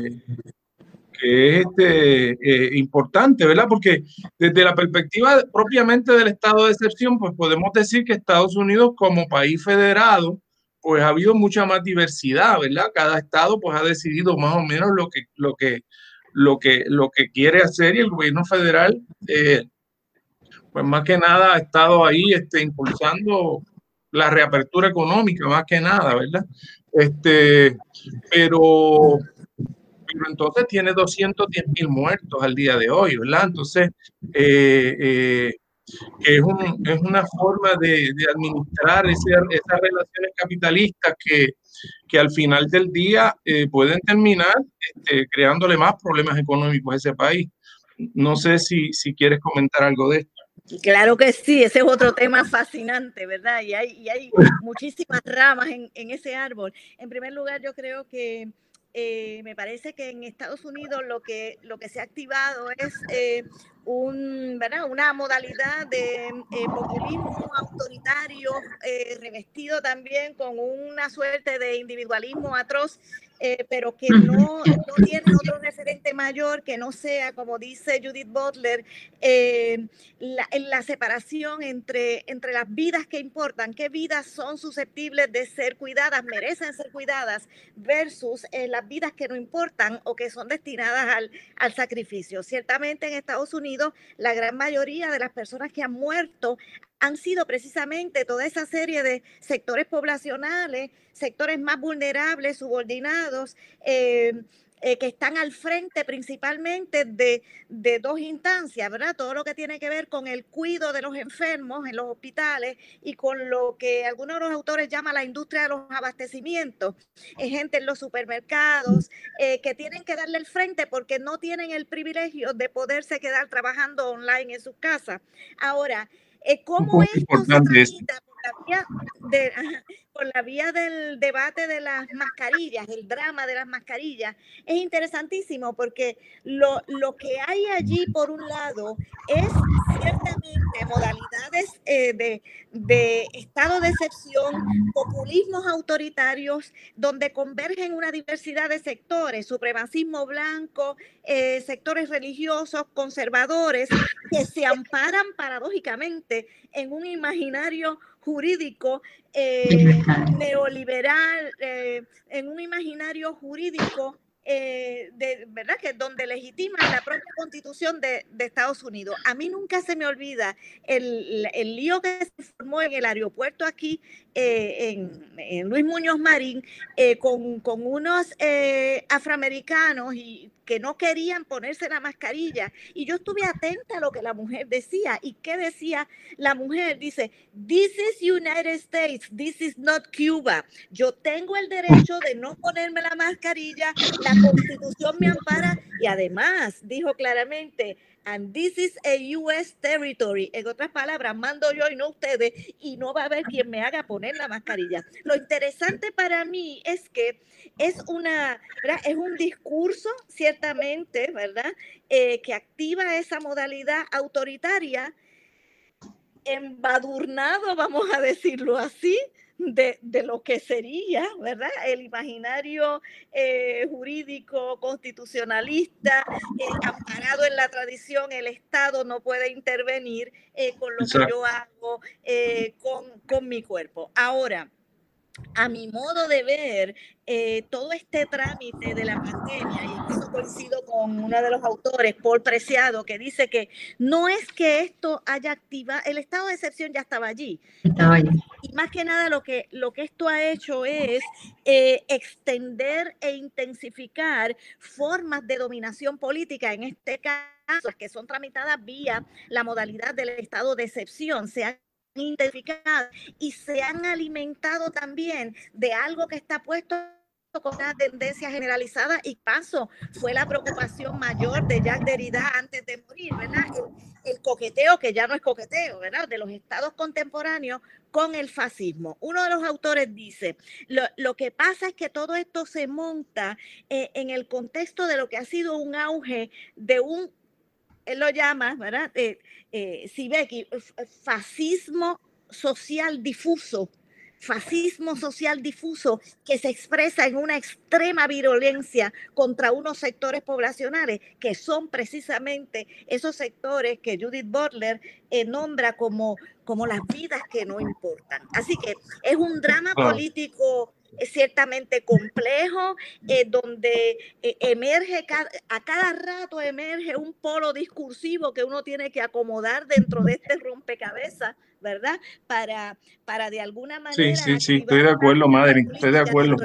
es este, eh, importante, ¿verdad? Porque desde la perspectiva propiamente del estado de excepción, pues podemos decir que Estados Unidos como país federado, pues ha habido mucha más diversidad, ¿verdad? Cada estado pues ha decidido más o menos lo que, lo que, lo que, lo que quiere hacer y el gobierno federal, eh, pues más que nada ha estado ahí este, impulsando la reapertura económica, más que nada, ¿verdad? Este, pero, entonces tiene 210 mil muertos al día de hoy, ¿verdad? Entonces, eh, eh, que es, un, es una forma de, de administrar ese, esas relaciones capitalistas que, que, al final del día eh, pueden terminar este, creándole más problemas económicos a ese país. No sé si, si quieres comentar algo de esto. Claro que sí, ese es otro tema fascinante, ¿verdad? Y hay, y hay muchísimas ramas en, en, ese árbol. En primer lugar, yo creo que eh, me parece que en Estados Unidos lo que, lo que se ha activado es eh, un, ¿verdad? una modalidad de eh, populismo autoritario eh, revestido también con una suerte de individualismo atroz eh, pero que no, no, tiene otro referente mayor que no sea, como dice Judith Butler, eh, la, la, separación entre, entre las vidas que importan, qué vidas son susceptibles de ser cuidadas, merecen ser cuidadas, versus las vidas que no importan o que son destinadas al, al sacrificio. Ciertamente en Estados Unidos, la gran mayoría de las personas que han muerto han sido precisamente toda esa serie de sectores poblacionales, sectores más vulnerables, subordinados, eh, eh, que están al frente principalmente de, de, dos instancias, ¿verdad? Todo lo que tiene que ver con el cuidado de los enfermos en los hospitales y con lo que algunos de los autores llaman la industria de los abastecimientos, es gente en los supermercados, eh, que tienen que darle el frente porque no tienen el privilegio de poderse quedar trabajando online en sus casas. Ahora, eh, ¿Cómo esto se tramita por la vía del debate de las mascarillas, el drama de las mascarillas? Es interesantísimo porque lo, lo que hay allí, por un lado, es ciertamente modalidades eh, de, de estado de excepción, populismos autoritarios, donde convergen una diversidad de sectores, supremacismo blanco, eh, sectores religiosos, conservadores, que se amparan paradójicamente en un imaginario jurídico eh, neoliberal, eh, en un imaginario jurídico eh, de, ¿verdad? Que donde legitima la propia constitución de, de, Estados Unidos. A mí nunca se me olvida el, el lío que se formó en el aeropuerto aquí eh, en, en, Luis Muñoz Marín eh, con, con, unos eh, afroamericanos y que no querían ponerse la mascarilla. Y yo estuve atenta a lo que la mujer decía. ¿Y qué decía la mujer? Dice, this is United States, this is not Cuba. Yo tengo el derecho de no ponerme la mascarilla, la constitución me ampara y además dijo claramente, and this is a US territory. En otras palabras, mando yo y no ustedes, y no va a haber quien me haga poner la mascarilla. Lo interesante para mí es que es una, es un discurso, ciertamente, ¿verdad? Eh, que activa esa modalidad autoritaria, embadurnado, vamos a decirlo así, de, de, lo que sería, ¿verdad? El imaginario eh, jurídico constitucionalista, eh, amparado en la tradición, el Estado no puede intervenir eh, con lo Exacto. que yo hago eh, con, con mi cuerpo. Ahora, a mi modo de ver, eh, todo este trámite de la pandemia, y eso coincido con uno de los autores, Paul Preciado, que dice que no es que esto haya activado, el estado de excepción ya estaba allí. Estaba allí. Y más que nada lo que, lo que esto ha hecho es eh, extender e intensificar formas de dominación política, en este caso, que son tramitadas vía la modalidad del estado de excepción. Se han identificadas y se han alimentado también de algo que está puesto con una tendencia generalizada y paso fue la preocupación mayor de Jacques Derrida antes de morir, ¿verdad? El, el, coqueteo, que ya no es coqueteo, ¿verdad? De los estados contemporáneos con el fascismo. Uno de los autores dice, lo, lo que pasa es que todo esto se monta eh, en el contexto de lo que ha sido un auge de un él lo llama, ¿verdad? Eh, eh, Sibeki, fascismo social difuso, fascismo social difuso que se expresa en una extrema virulencia contra unos sectores poblacionales que son precisamente esos sectores que Judith Butler eh, nombra como, como las vidas que no importan. Así que es un drama político ciertamente complejo, eh, donde eh, emerge, cada, a cada rato emerge un polo discursivo que uno tiene que acomodar dentro de este rompecabezas, ¿verdad? Para, para de alguna manera... Sí, sí, sí, estoy de acuerdo, madre, estoy de acuerdo.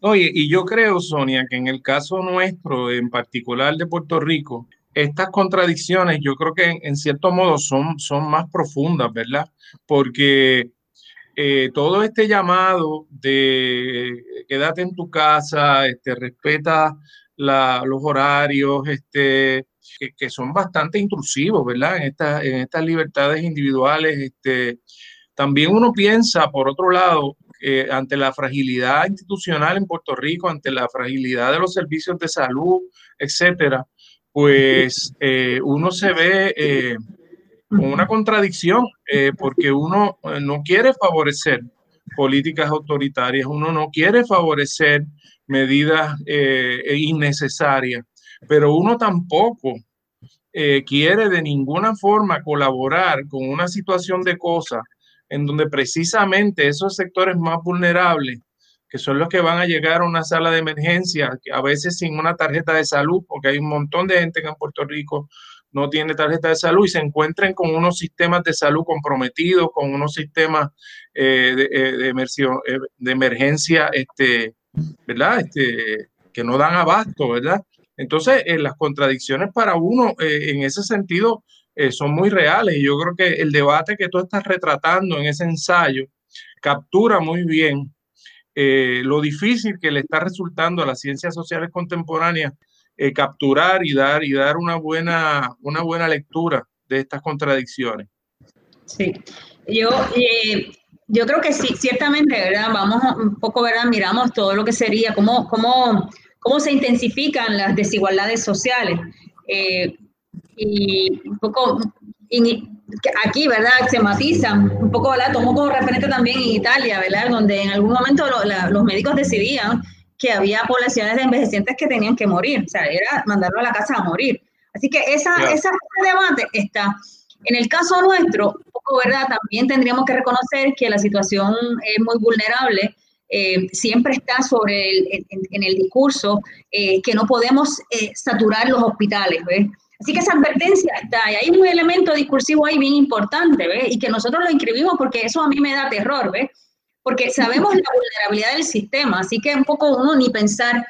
Oye, y yo creo, Sonia, que en el caso nuestro, en particular de Puerto Rico, estas contradicciones yo creo que en, en cierto modo son, son más profundas, ¿verdad? Porque eh, todo este llamado de quédate en tu casa, este, respeta los horarios, este, que, son bastante intrusivos, ¿verdad? En, en estas libertades individuales. Este, también uno piensa, por otro lado, eh, ante la fragilidad institucional en Puerto Rico, ante la fragilidad de los servicios de salud, etcétera, pues eh, uno se ve eh, con una contradicción, eh, porque uno no quiere favorecer políticas autoritarias, uno no quiere favorecer medidas innecesarias, pero uno tampoco quiere de ninguna forma colaborar con una situación de cosas en donde precisamente esos sectores más vulnerables que son los que van a llegar a una sala de emergencia, a veces sin una tarjeta de salud, porque hay un montón de gente en Puerto Rico no tiene tarjeta de salud y se encuentren con unos sistemas de salud comprometidos, con unos sistemas eh, de, eh, eh, de, emergencia, este, ¿verdad? Este, que no dan abasto, ¿verdad? Entonces, las contradicciones para uno en ese sentido son muy reales y yo creo que el debate que tú estás retratando en ese ensayo captura muy bien lo difícil que le está resultando a las ciencias sociales contemporáneas eh, capturar y dar, y dar una, buena, una buena lectura de estas contradicciones. Sí, yo, eh, yo creo que sí, ciertamente, ¿verdad? Vamos un poco, ¿verdad? Miramos todo lo que sería, cómo, cómo, cómo se intensifican las desigualdades sociales. y un poco aquí, ¿verdad? Se matizan un poco, ¿verdad? Tomo como referente también en Italia, ¿verdad? Donde en algún momento los médicos decidían que había poblaciones de envejecientes que tenían que morir, o sea, era mandarlo a la casa a morir. Así que esa, ese debate está. En el caso nuestro, un poco, ¿verdad? También tendríamos que reconocer que la situación es muy vulnerable. Eh, siempre está sobre el, en, el discurso eh, que no podemos eh, saturar los hospitales, ¿ves? Así que esa advertencia está, y hay un elemento discursivo ahí bien importante, ¿ves? Y que nosotros lo inscribimos porque eso a mí me da terror, ¿ves? Porque sabemos la vulnerabilidad del sistema, así que un poco uno ni pensar.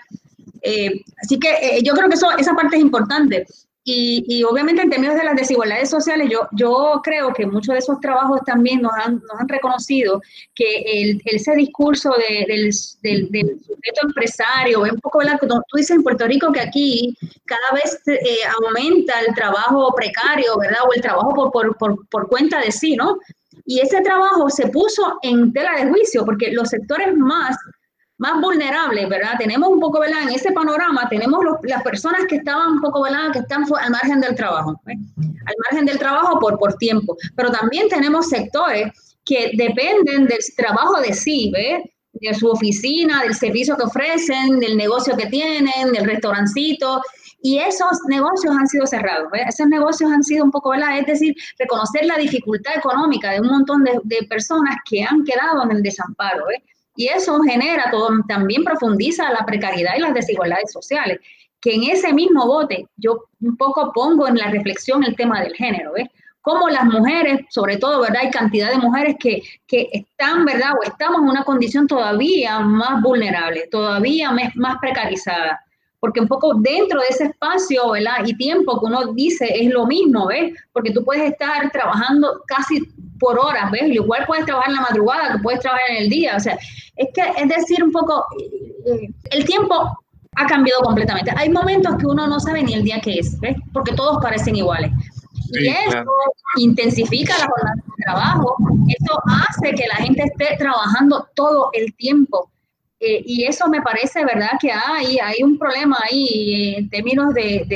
Eh, así que eh, yo creo que eso, esa parte es importante. Y, obviamente en términos de las desigualdades sociales, yo, yo creo que muchos de esos trabajos también nos han, nos han reconocido que el, ese discurso del, del, del, sujeto empresario, un poco, ¿verdad? Tú dices en Puerto Rico que aquí cada vez eh, aumenta el trabajo precario, ¿verdad? O el trabajo por, por, por, por cuenta de sí, ¿no? Y ese trabajo se puso en tela de juicio porque los sectores más más vulnerables, ¿verdad? Tenemos un poco, ¿verdad? En ese panorama tenemos las personas que estaban un poco, ¿verdad? Que están al margen del trabajo, ¿eh? al margen del trabajo por, por tiempo. Pero también tenemos sectores que dependen del trabajo de sí, ¿ves? De su oficina, del servicio que ofrecen, del negocio que tienen, del restaurancito. Y esos negocios han sido cerrados, ¿ves? Esos negocios han sido un poco, ¿verdad? Es decir, reconocer la dificultad económica de un montón de, de personas que han quedado en el desamparo, ¿ves? Y eso genera todo, también profundiza la precariedad y las desigualdades sociales. Que en ese mismo bote yo un poco pongo en la reflexión el tema del género, ¿ves? Cómo las mujeres, sobre todo, ¿verdad? Hay cantidad de mujeres que, que están, ¿verdad? O estamos en una condición todavía más vulnerable, todavía más precarizada porque un poco dentro de ese espacio ¿verdad? y tiempo que uno dice es lo mismo, ¿ves? Porque tú puedes estar trabajando casi por horas, ¿ves? Igual puedes trabajar en la madrugada, que puedes trabajar en el día, o sea, es que es decir un poco, el tiempo ha cambiado completamente. Hay momentos que uno no sabe ni el día que es, ¿ves? Porque todos parecen iguales. y eso intensifica la jornada de trabajo, eso hace que la gente esté trabajando todo el tiempo eh, y eso me parece, ¿verdad?, que hay, hay un problema ahí en términos de,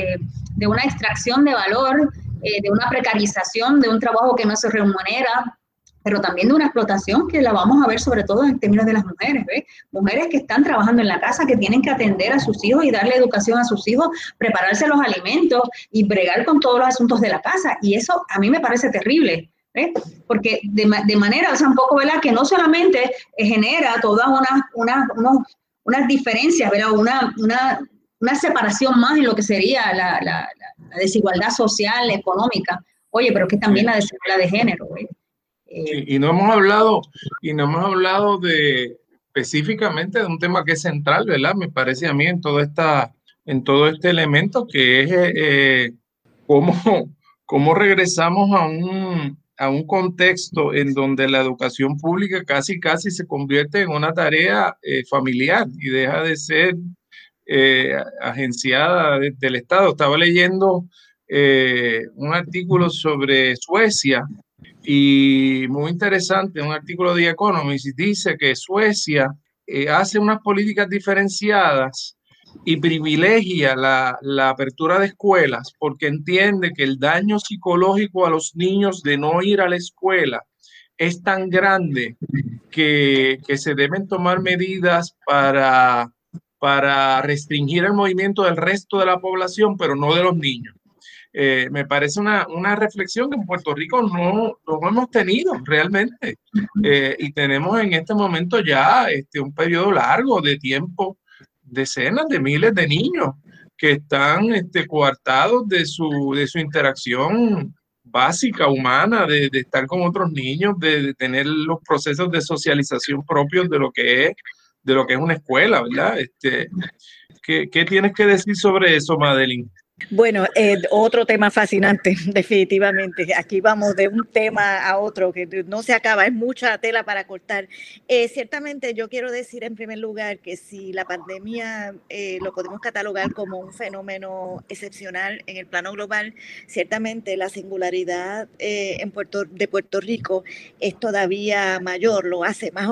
de, una extracción de valor, eh, de una precarización, de un trabajo que no se remunera, pero también de una explotación que la vamos a ver sobre todo en términos de las mujeres. Mujeres que están trabajando en la casa, que tienen que atender a sus hijos y darle educación a sus hijos, prepararse los alimentos y bregar con todos los asuntos de la casa. Y eso a mí me parece terrible. ¿Eh? Porque de, de, manera, o un poco, ¿verdad? Que no solamente genera todas unas una, unas diferencias, ¿verdad? Una, una, una, separación más en lo que sería la, la, desigualdad social, económica. Oye, pero que también la desigualdad de género, ¿eh? y, no hemos hablado, y no hemos hablado de específicamente de un tema que es central, ¿verdad? Me parece a mí en todo esta, en todo este elemento que es eh, cómo, cómo regresamos a un, a un contexto en donde la educación pública casi casi se convierte en una tarea eh, familiar y deja de ser eh, agenciada del Estado. Estaba leyendo eh, un artículo sobre Suecia y muy interesante, un artículo de Economist, dice que Suecia hace unas políticas diferenciadas y privilegia la, la, apertura de escuelas porque entiende que el daño psicológico a los niños de no ir a la escuela es tan grande que, que se deben tomar medidas para, para restringir el movimiento del resto de la población, pero no de los niños. Eh, me parece una, una, reflexión que en Puerto Rico no, no hemos tenido realmente. Eh, y tenemos en este momento ya este, un periodo largo de tiempo decenas de miles de niños que están este, coartados de su, de su interacción básica, humana, de, estar con otros niños, de, de, tener los procesos de socialización propios de lo que es, de lo que es una escuela, ¿verdad? Este, ¿qué, ¿Qué tienes que decir sobre eso, Madeline? Bueno, eh, otro tema fascinante, definitivamente. Aquí vamos de un tema a otro que no se acaba, es mucha tela para cortar. Eh, ciertamente yo quiero decir en primer lugar que si la pandemia eh, lo podemos catalogar como un fenómeno excepcional en el plano global, ciertamente la singularidad en Puerto, de Puerto Rico es todavía mayor, lo hace más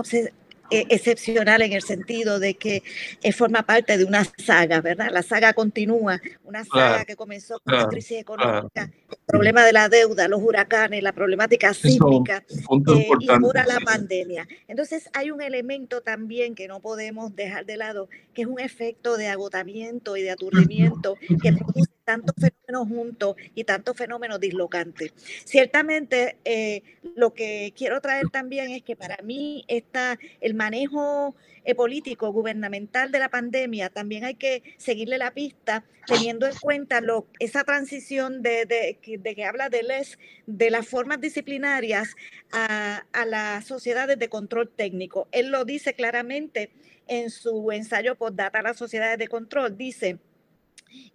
eh, excepcional en el sentido de que eh, forma parte de una saga, ¿verdad? La saga continúa, una saga que comenzó con la crisis económica, el problema de la deuda, los huracanes, la problemática sísmica eh, y ahora la pandemia. Entonces hay un elemento también que no podemos dejar de lado, que es un efecto de agotamiento y de aturdimiento que produce tantos fenómenos juntos y tantos fenómenos dislocantes. Ciertamente, eh, lo que quiero traer también es que para mí está el manejo eh, político, gubernamental de la pandemia, también hay que seguirle la pista teniendo en cuenta lo, esa transición de, de, de, que habla de les, de las formas disciplinarias a, a las sociedades de control técnico. Él lo dice claramente en su ensayo por data a las sociedades de control. Dice,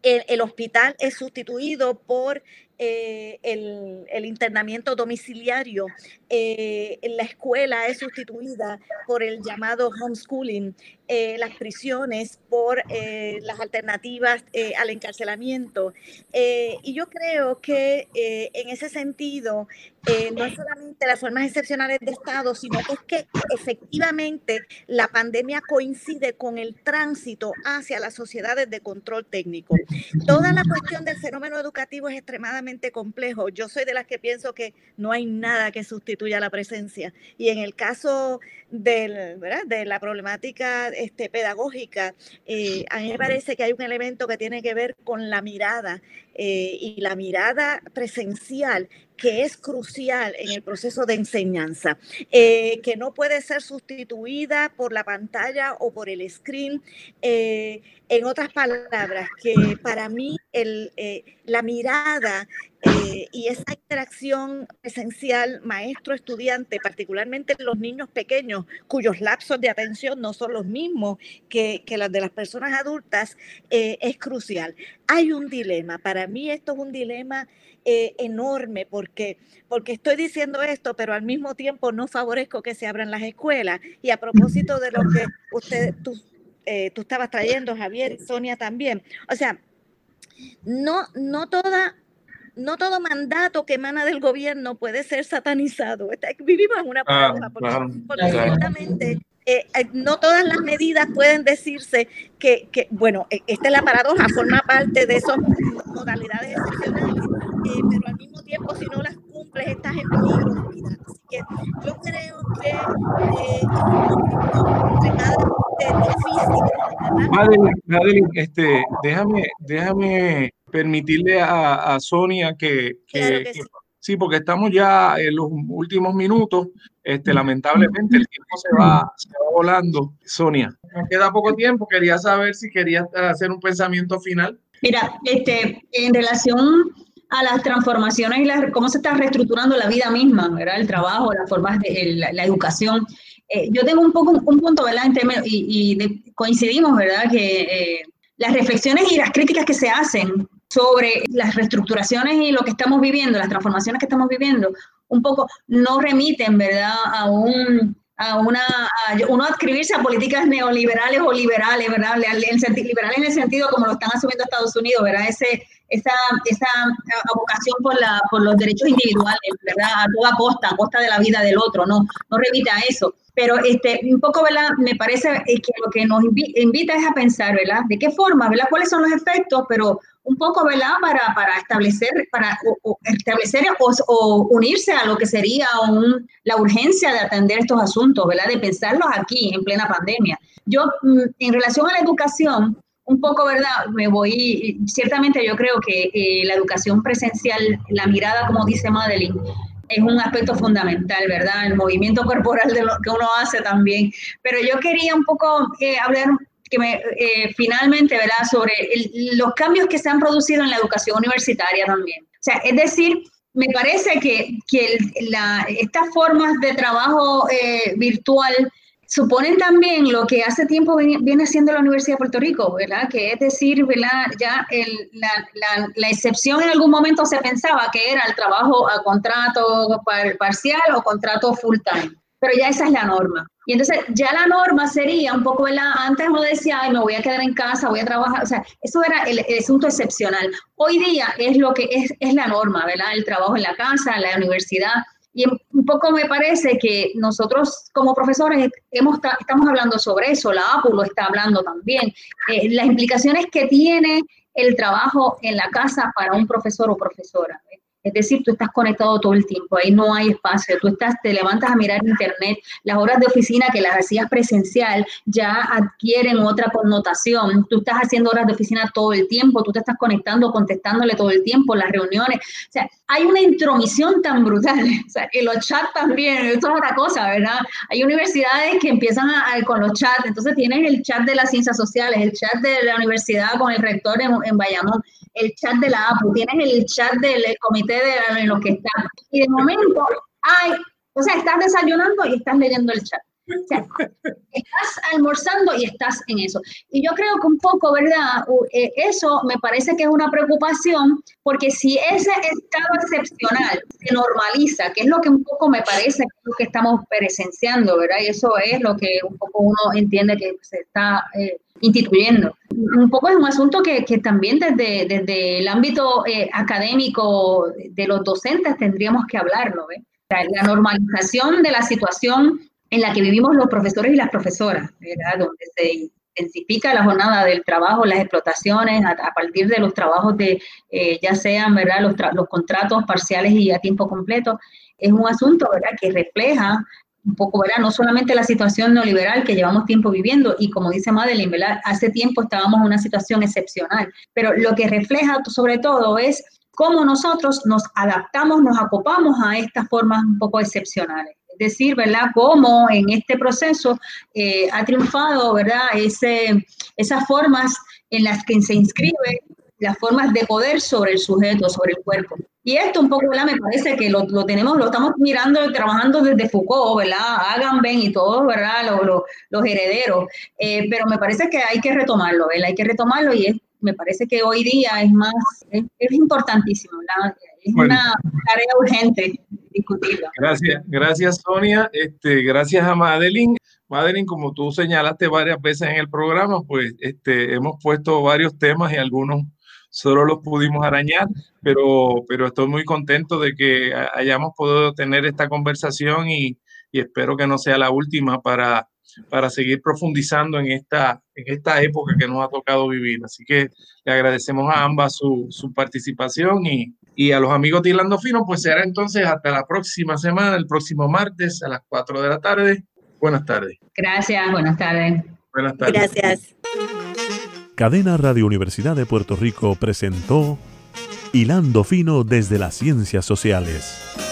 el, el, hospital es sustituido por eh, el, el, internamiento domiciliario. Eh, la escuela es sustituida por el llamado homeschooling, eh, las prisiones por eh, las alternativas eh, al encarcelamiento. y yo creo que en ese sentido, no es solamente las formas excepcionales de Estado, sino que es que efectivamente la pandemia coincide con el tránsito hacia las sociedades de control técnico. Toda la cuestión del fenómeno educativo es extremadamente complejo. Yo soy de las que pienso que no hay nada que sustituya la presencia. Y en el caso de la problemática este, pedagógica, eh, a mí me parece que hay un elemento que tiene que ver con la mirada eh, y la mirada presencial que es crucial en el proceso de enseñanza, eh, que no puede ser sustituida por la pantalla o por el screen. Eh, en otras palabras, que para mí eh, la mirada eh, y esa interacción presencial maestro-estudiante, particularmente los niños pequeños, cuyos lapsos de atención no son los mismos que, que los de las personas adultas, eh, es crucial. Hay un dilema, para mí esto es un dilema eh, enorme porque, porque estoy diciendo esto, pero al mismo tiempo no favorezco que se abran las escuelas. Y a propósito de lo que usted, tú, tú estabas trayendo, Javier, Sonia también. O sea, no, no toda no todo mandato que emana del gobierno puede ser satanizado. Vivimos en una paradoja, porque, claro, porque claro. ciertamente eh, eh, no todas las medidas pueden decirse que, que, bueno, esta es la paradoja, forma parte de esas modalidades excepcionales, eh, pero al mismo tiempo si no las cumples estás en peligro de vida. Así que yo creo que eh, es difícil. Madeline, Madeline, este, déjame, déjame permitirle a, a Sonia que, que, Claro que sí. sí, porque estamos ya en los últimos minutos. Este, lamentablemente el tiempo se va, se va volando. Sonia, nos queda poco tiempo. Quería saber si querías hacer un pensamiento final. Mira, este, en relación a las transformaciones y la, cómo se está reestructurando la vida misma, ¿verdad? El trabajo, las formas de el, la, la, educación. Eh, yo tengo un poco un punto, ¿verdad? En términos, y, y de, coincidimos, ¿verdad? Que eh, las reflexiones y las críticas que se hacen sobre las reestructuraciones y lo que estamos viviendo, las transformaciones que estamos viviendo, un poco no remiten, ¿verdad?, a un a una a uno adscribirse a políticas neoliberales o liberales, ¿verdad? Liberales en el sentido como lo están asumiendo Estados Unidos, ¿verdad? Ese esa, esa vocación por, la, por los derechos individuales, ¿verdad? A toda costa, a costa de la vida del otro, no, no revita eso. Pero este, un poco, ¿verdad? Me parece eh, que lo que nos invita es a pensar, ¿verdad? ¿De qué forma, ¿verdad? ¿Cuáles son los efectos? Pero un poco, ¿verdad? Para, para establecer, para establecer o, unirse a lo que sería un, la urgencia de atender estos asuntos, ¿verdad? De pensarlos aquí en plena pandemia. Yo, mm, en relación a la educación, un poco, ¿verdad? Me voy, ciertamente yo creo que eh, la educación presencial, la mirada, como dice Madeline, es un aspecto fundamental, ¿verdad? El movimiento corporal de lo que uno hace también. Pero yo quería un poco eh, hablar que me, eh, finalmente, ¿verdad? Sobre los cambios que se han producido en la educación universitaria también. O sea, es decir, me parece que, que la, estas formas de trabajo virtual suponen también lo que hace tiempo viene haciendo la Universidad de Puerto Rico, ¿verdad? Que es decir, ¿verdad? Ya la, excepción en algún momento se pensaba que era el trabajo a contrato parcial o contrato full time, pero ya esa es la norma. Y entonces ya la norma sería un poco, ¿verdad? Antes uno decía, Ay, me voy a quedar en casa, voy a trabajar, o sea, eso era el, el asunto excepcional. Hoy día es lo que es, es la norma, ¿verdad? El trabajo en la casa, la universidad. Y un poco me parece que nosotros como profesores hemos, estamos hablando sobre eso, la APU lo está hablando también, eh, las implicaciones que tiene el trabajo en la casa para un profesor o profesora. Es decir, tú estás conectado todo el tiempo, ahí no hay espacio, tú estás, te levantas a mirar internet, las horas de oficina que las hacías presencial ya adquieren otra connotación, tú estás haciendo horas de oficina todo el tiempo, tú te estás conectando, contestándole todo el tiempo, las reuniones, o sea, hay una intromisión tan brutal, o sea, en los chats también, esto es otra cosa, ¿verdad? Hay universidades que empiezan con los chats, entonces tienes el chat de las ciencias sociales, el chat de la universidad con el rector en, en Bayamón, el chat de la APU, tienes el chat del comité de en lo que está. Y de momento, hay, o sea, estás desayunando y estás leyendo el chat. O sea, estás almorzando y estás en eso. Y yo creo que un poco, ¿verdad? Eh, eso me parece que es una preocupación, porque si ese estado excepcional se normaliza, que es lo que un poco me parece que es lo que estamos presenciando, ¿verdad? Y eso es lo que un poco uno entiende que se está eh, instituyendo. Un poco es un asunto que, que también desde, desde, el ámbito eh, académico de los docentes tendríamos que hablarlo, ¿ves? la normalización de la situación en la que vivimos los profesores y las profesoras, ¿verdad? donde se intensifica la jornada del trabajo, las explotaciones, a, partir de los trabajos de, eh, ya sean ¿verdad? Los, los, contratos parciales y a tiempo completo, es un asunto ¿verdad? que refleja un poco, ¿verdad? No solamente la situación neoliberal que llevamos tiempo viviendo y como dice Madeline, ¿verdad? Hace tiempo estábamos en una situación excepcional, pero lo que refleja sobre todo es cómo nosotros nos adaptamos, nos acopamos a estas formas un poco excepcionales decir, ¿verdad?, cómo en este proceso eh, ha triunfado, ¿verdad?, Ese, esas formas en las que se inscribe las formas de poder sobre el sujeto, sobre el cuerpo. Y esto un poco, ¿verdad? Me parece que lo, lo tenemos, lo estamos mirando y trabajando desde Foucault, ¿verdad? Agamben y todos, ¿verdad? Los, los, herederos. Eh, pero me parece que hay que retomarlo, ¿verdad? Hay que retomarlo y es, me parece que hoy día es más, es, es importantísimo, ¿verdad? Es una tarea urgente discutirla. Gracias, gracias Sonia, este, gracias a Madeline. Madeline, como tú señalaste varias veces en el programa, pues este, hemos puesto varios temas y algunos solo los pudimos arañar, pero, pero estoy muy contento de que hayamos podido tener esta conversación y, y espero que no sea la última para, para seguir profundizando en esta, en esta época que nos ha tocado vivir. Así que le agradecemos a ambas su, su participación y, y a los amigos de Irlando Fino, pues será entonces hasta la próxima semana, el próximo martes a las 4 de la tarde. Buenas tardes. Gracias, buenas tardes. Buenas tardes. Gracias. Cadena Radio Universidad de Puerto Rico presentó Hilando Fino desde las Ciencias Sociales.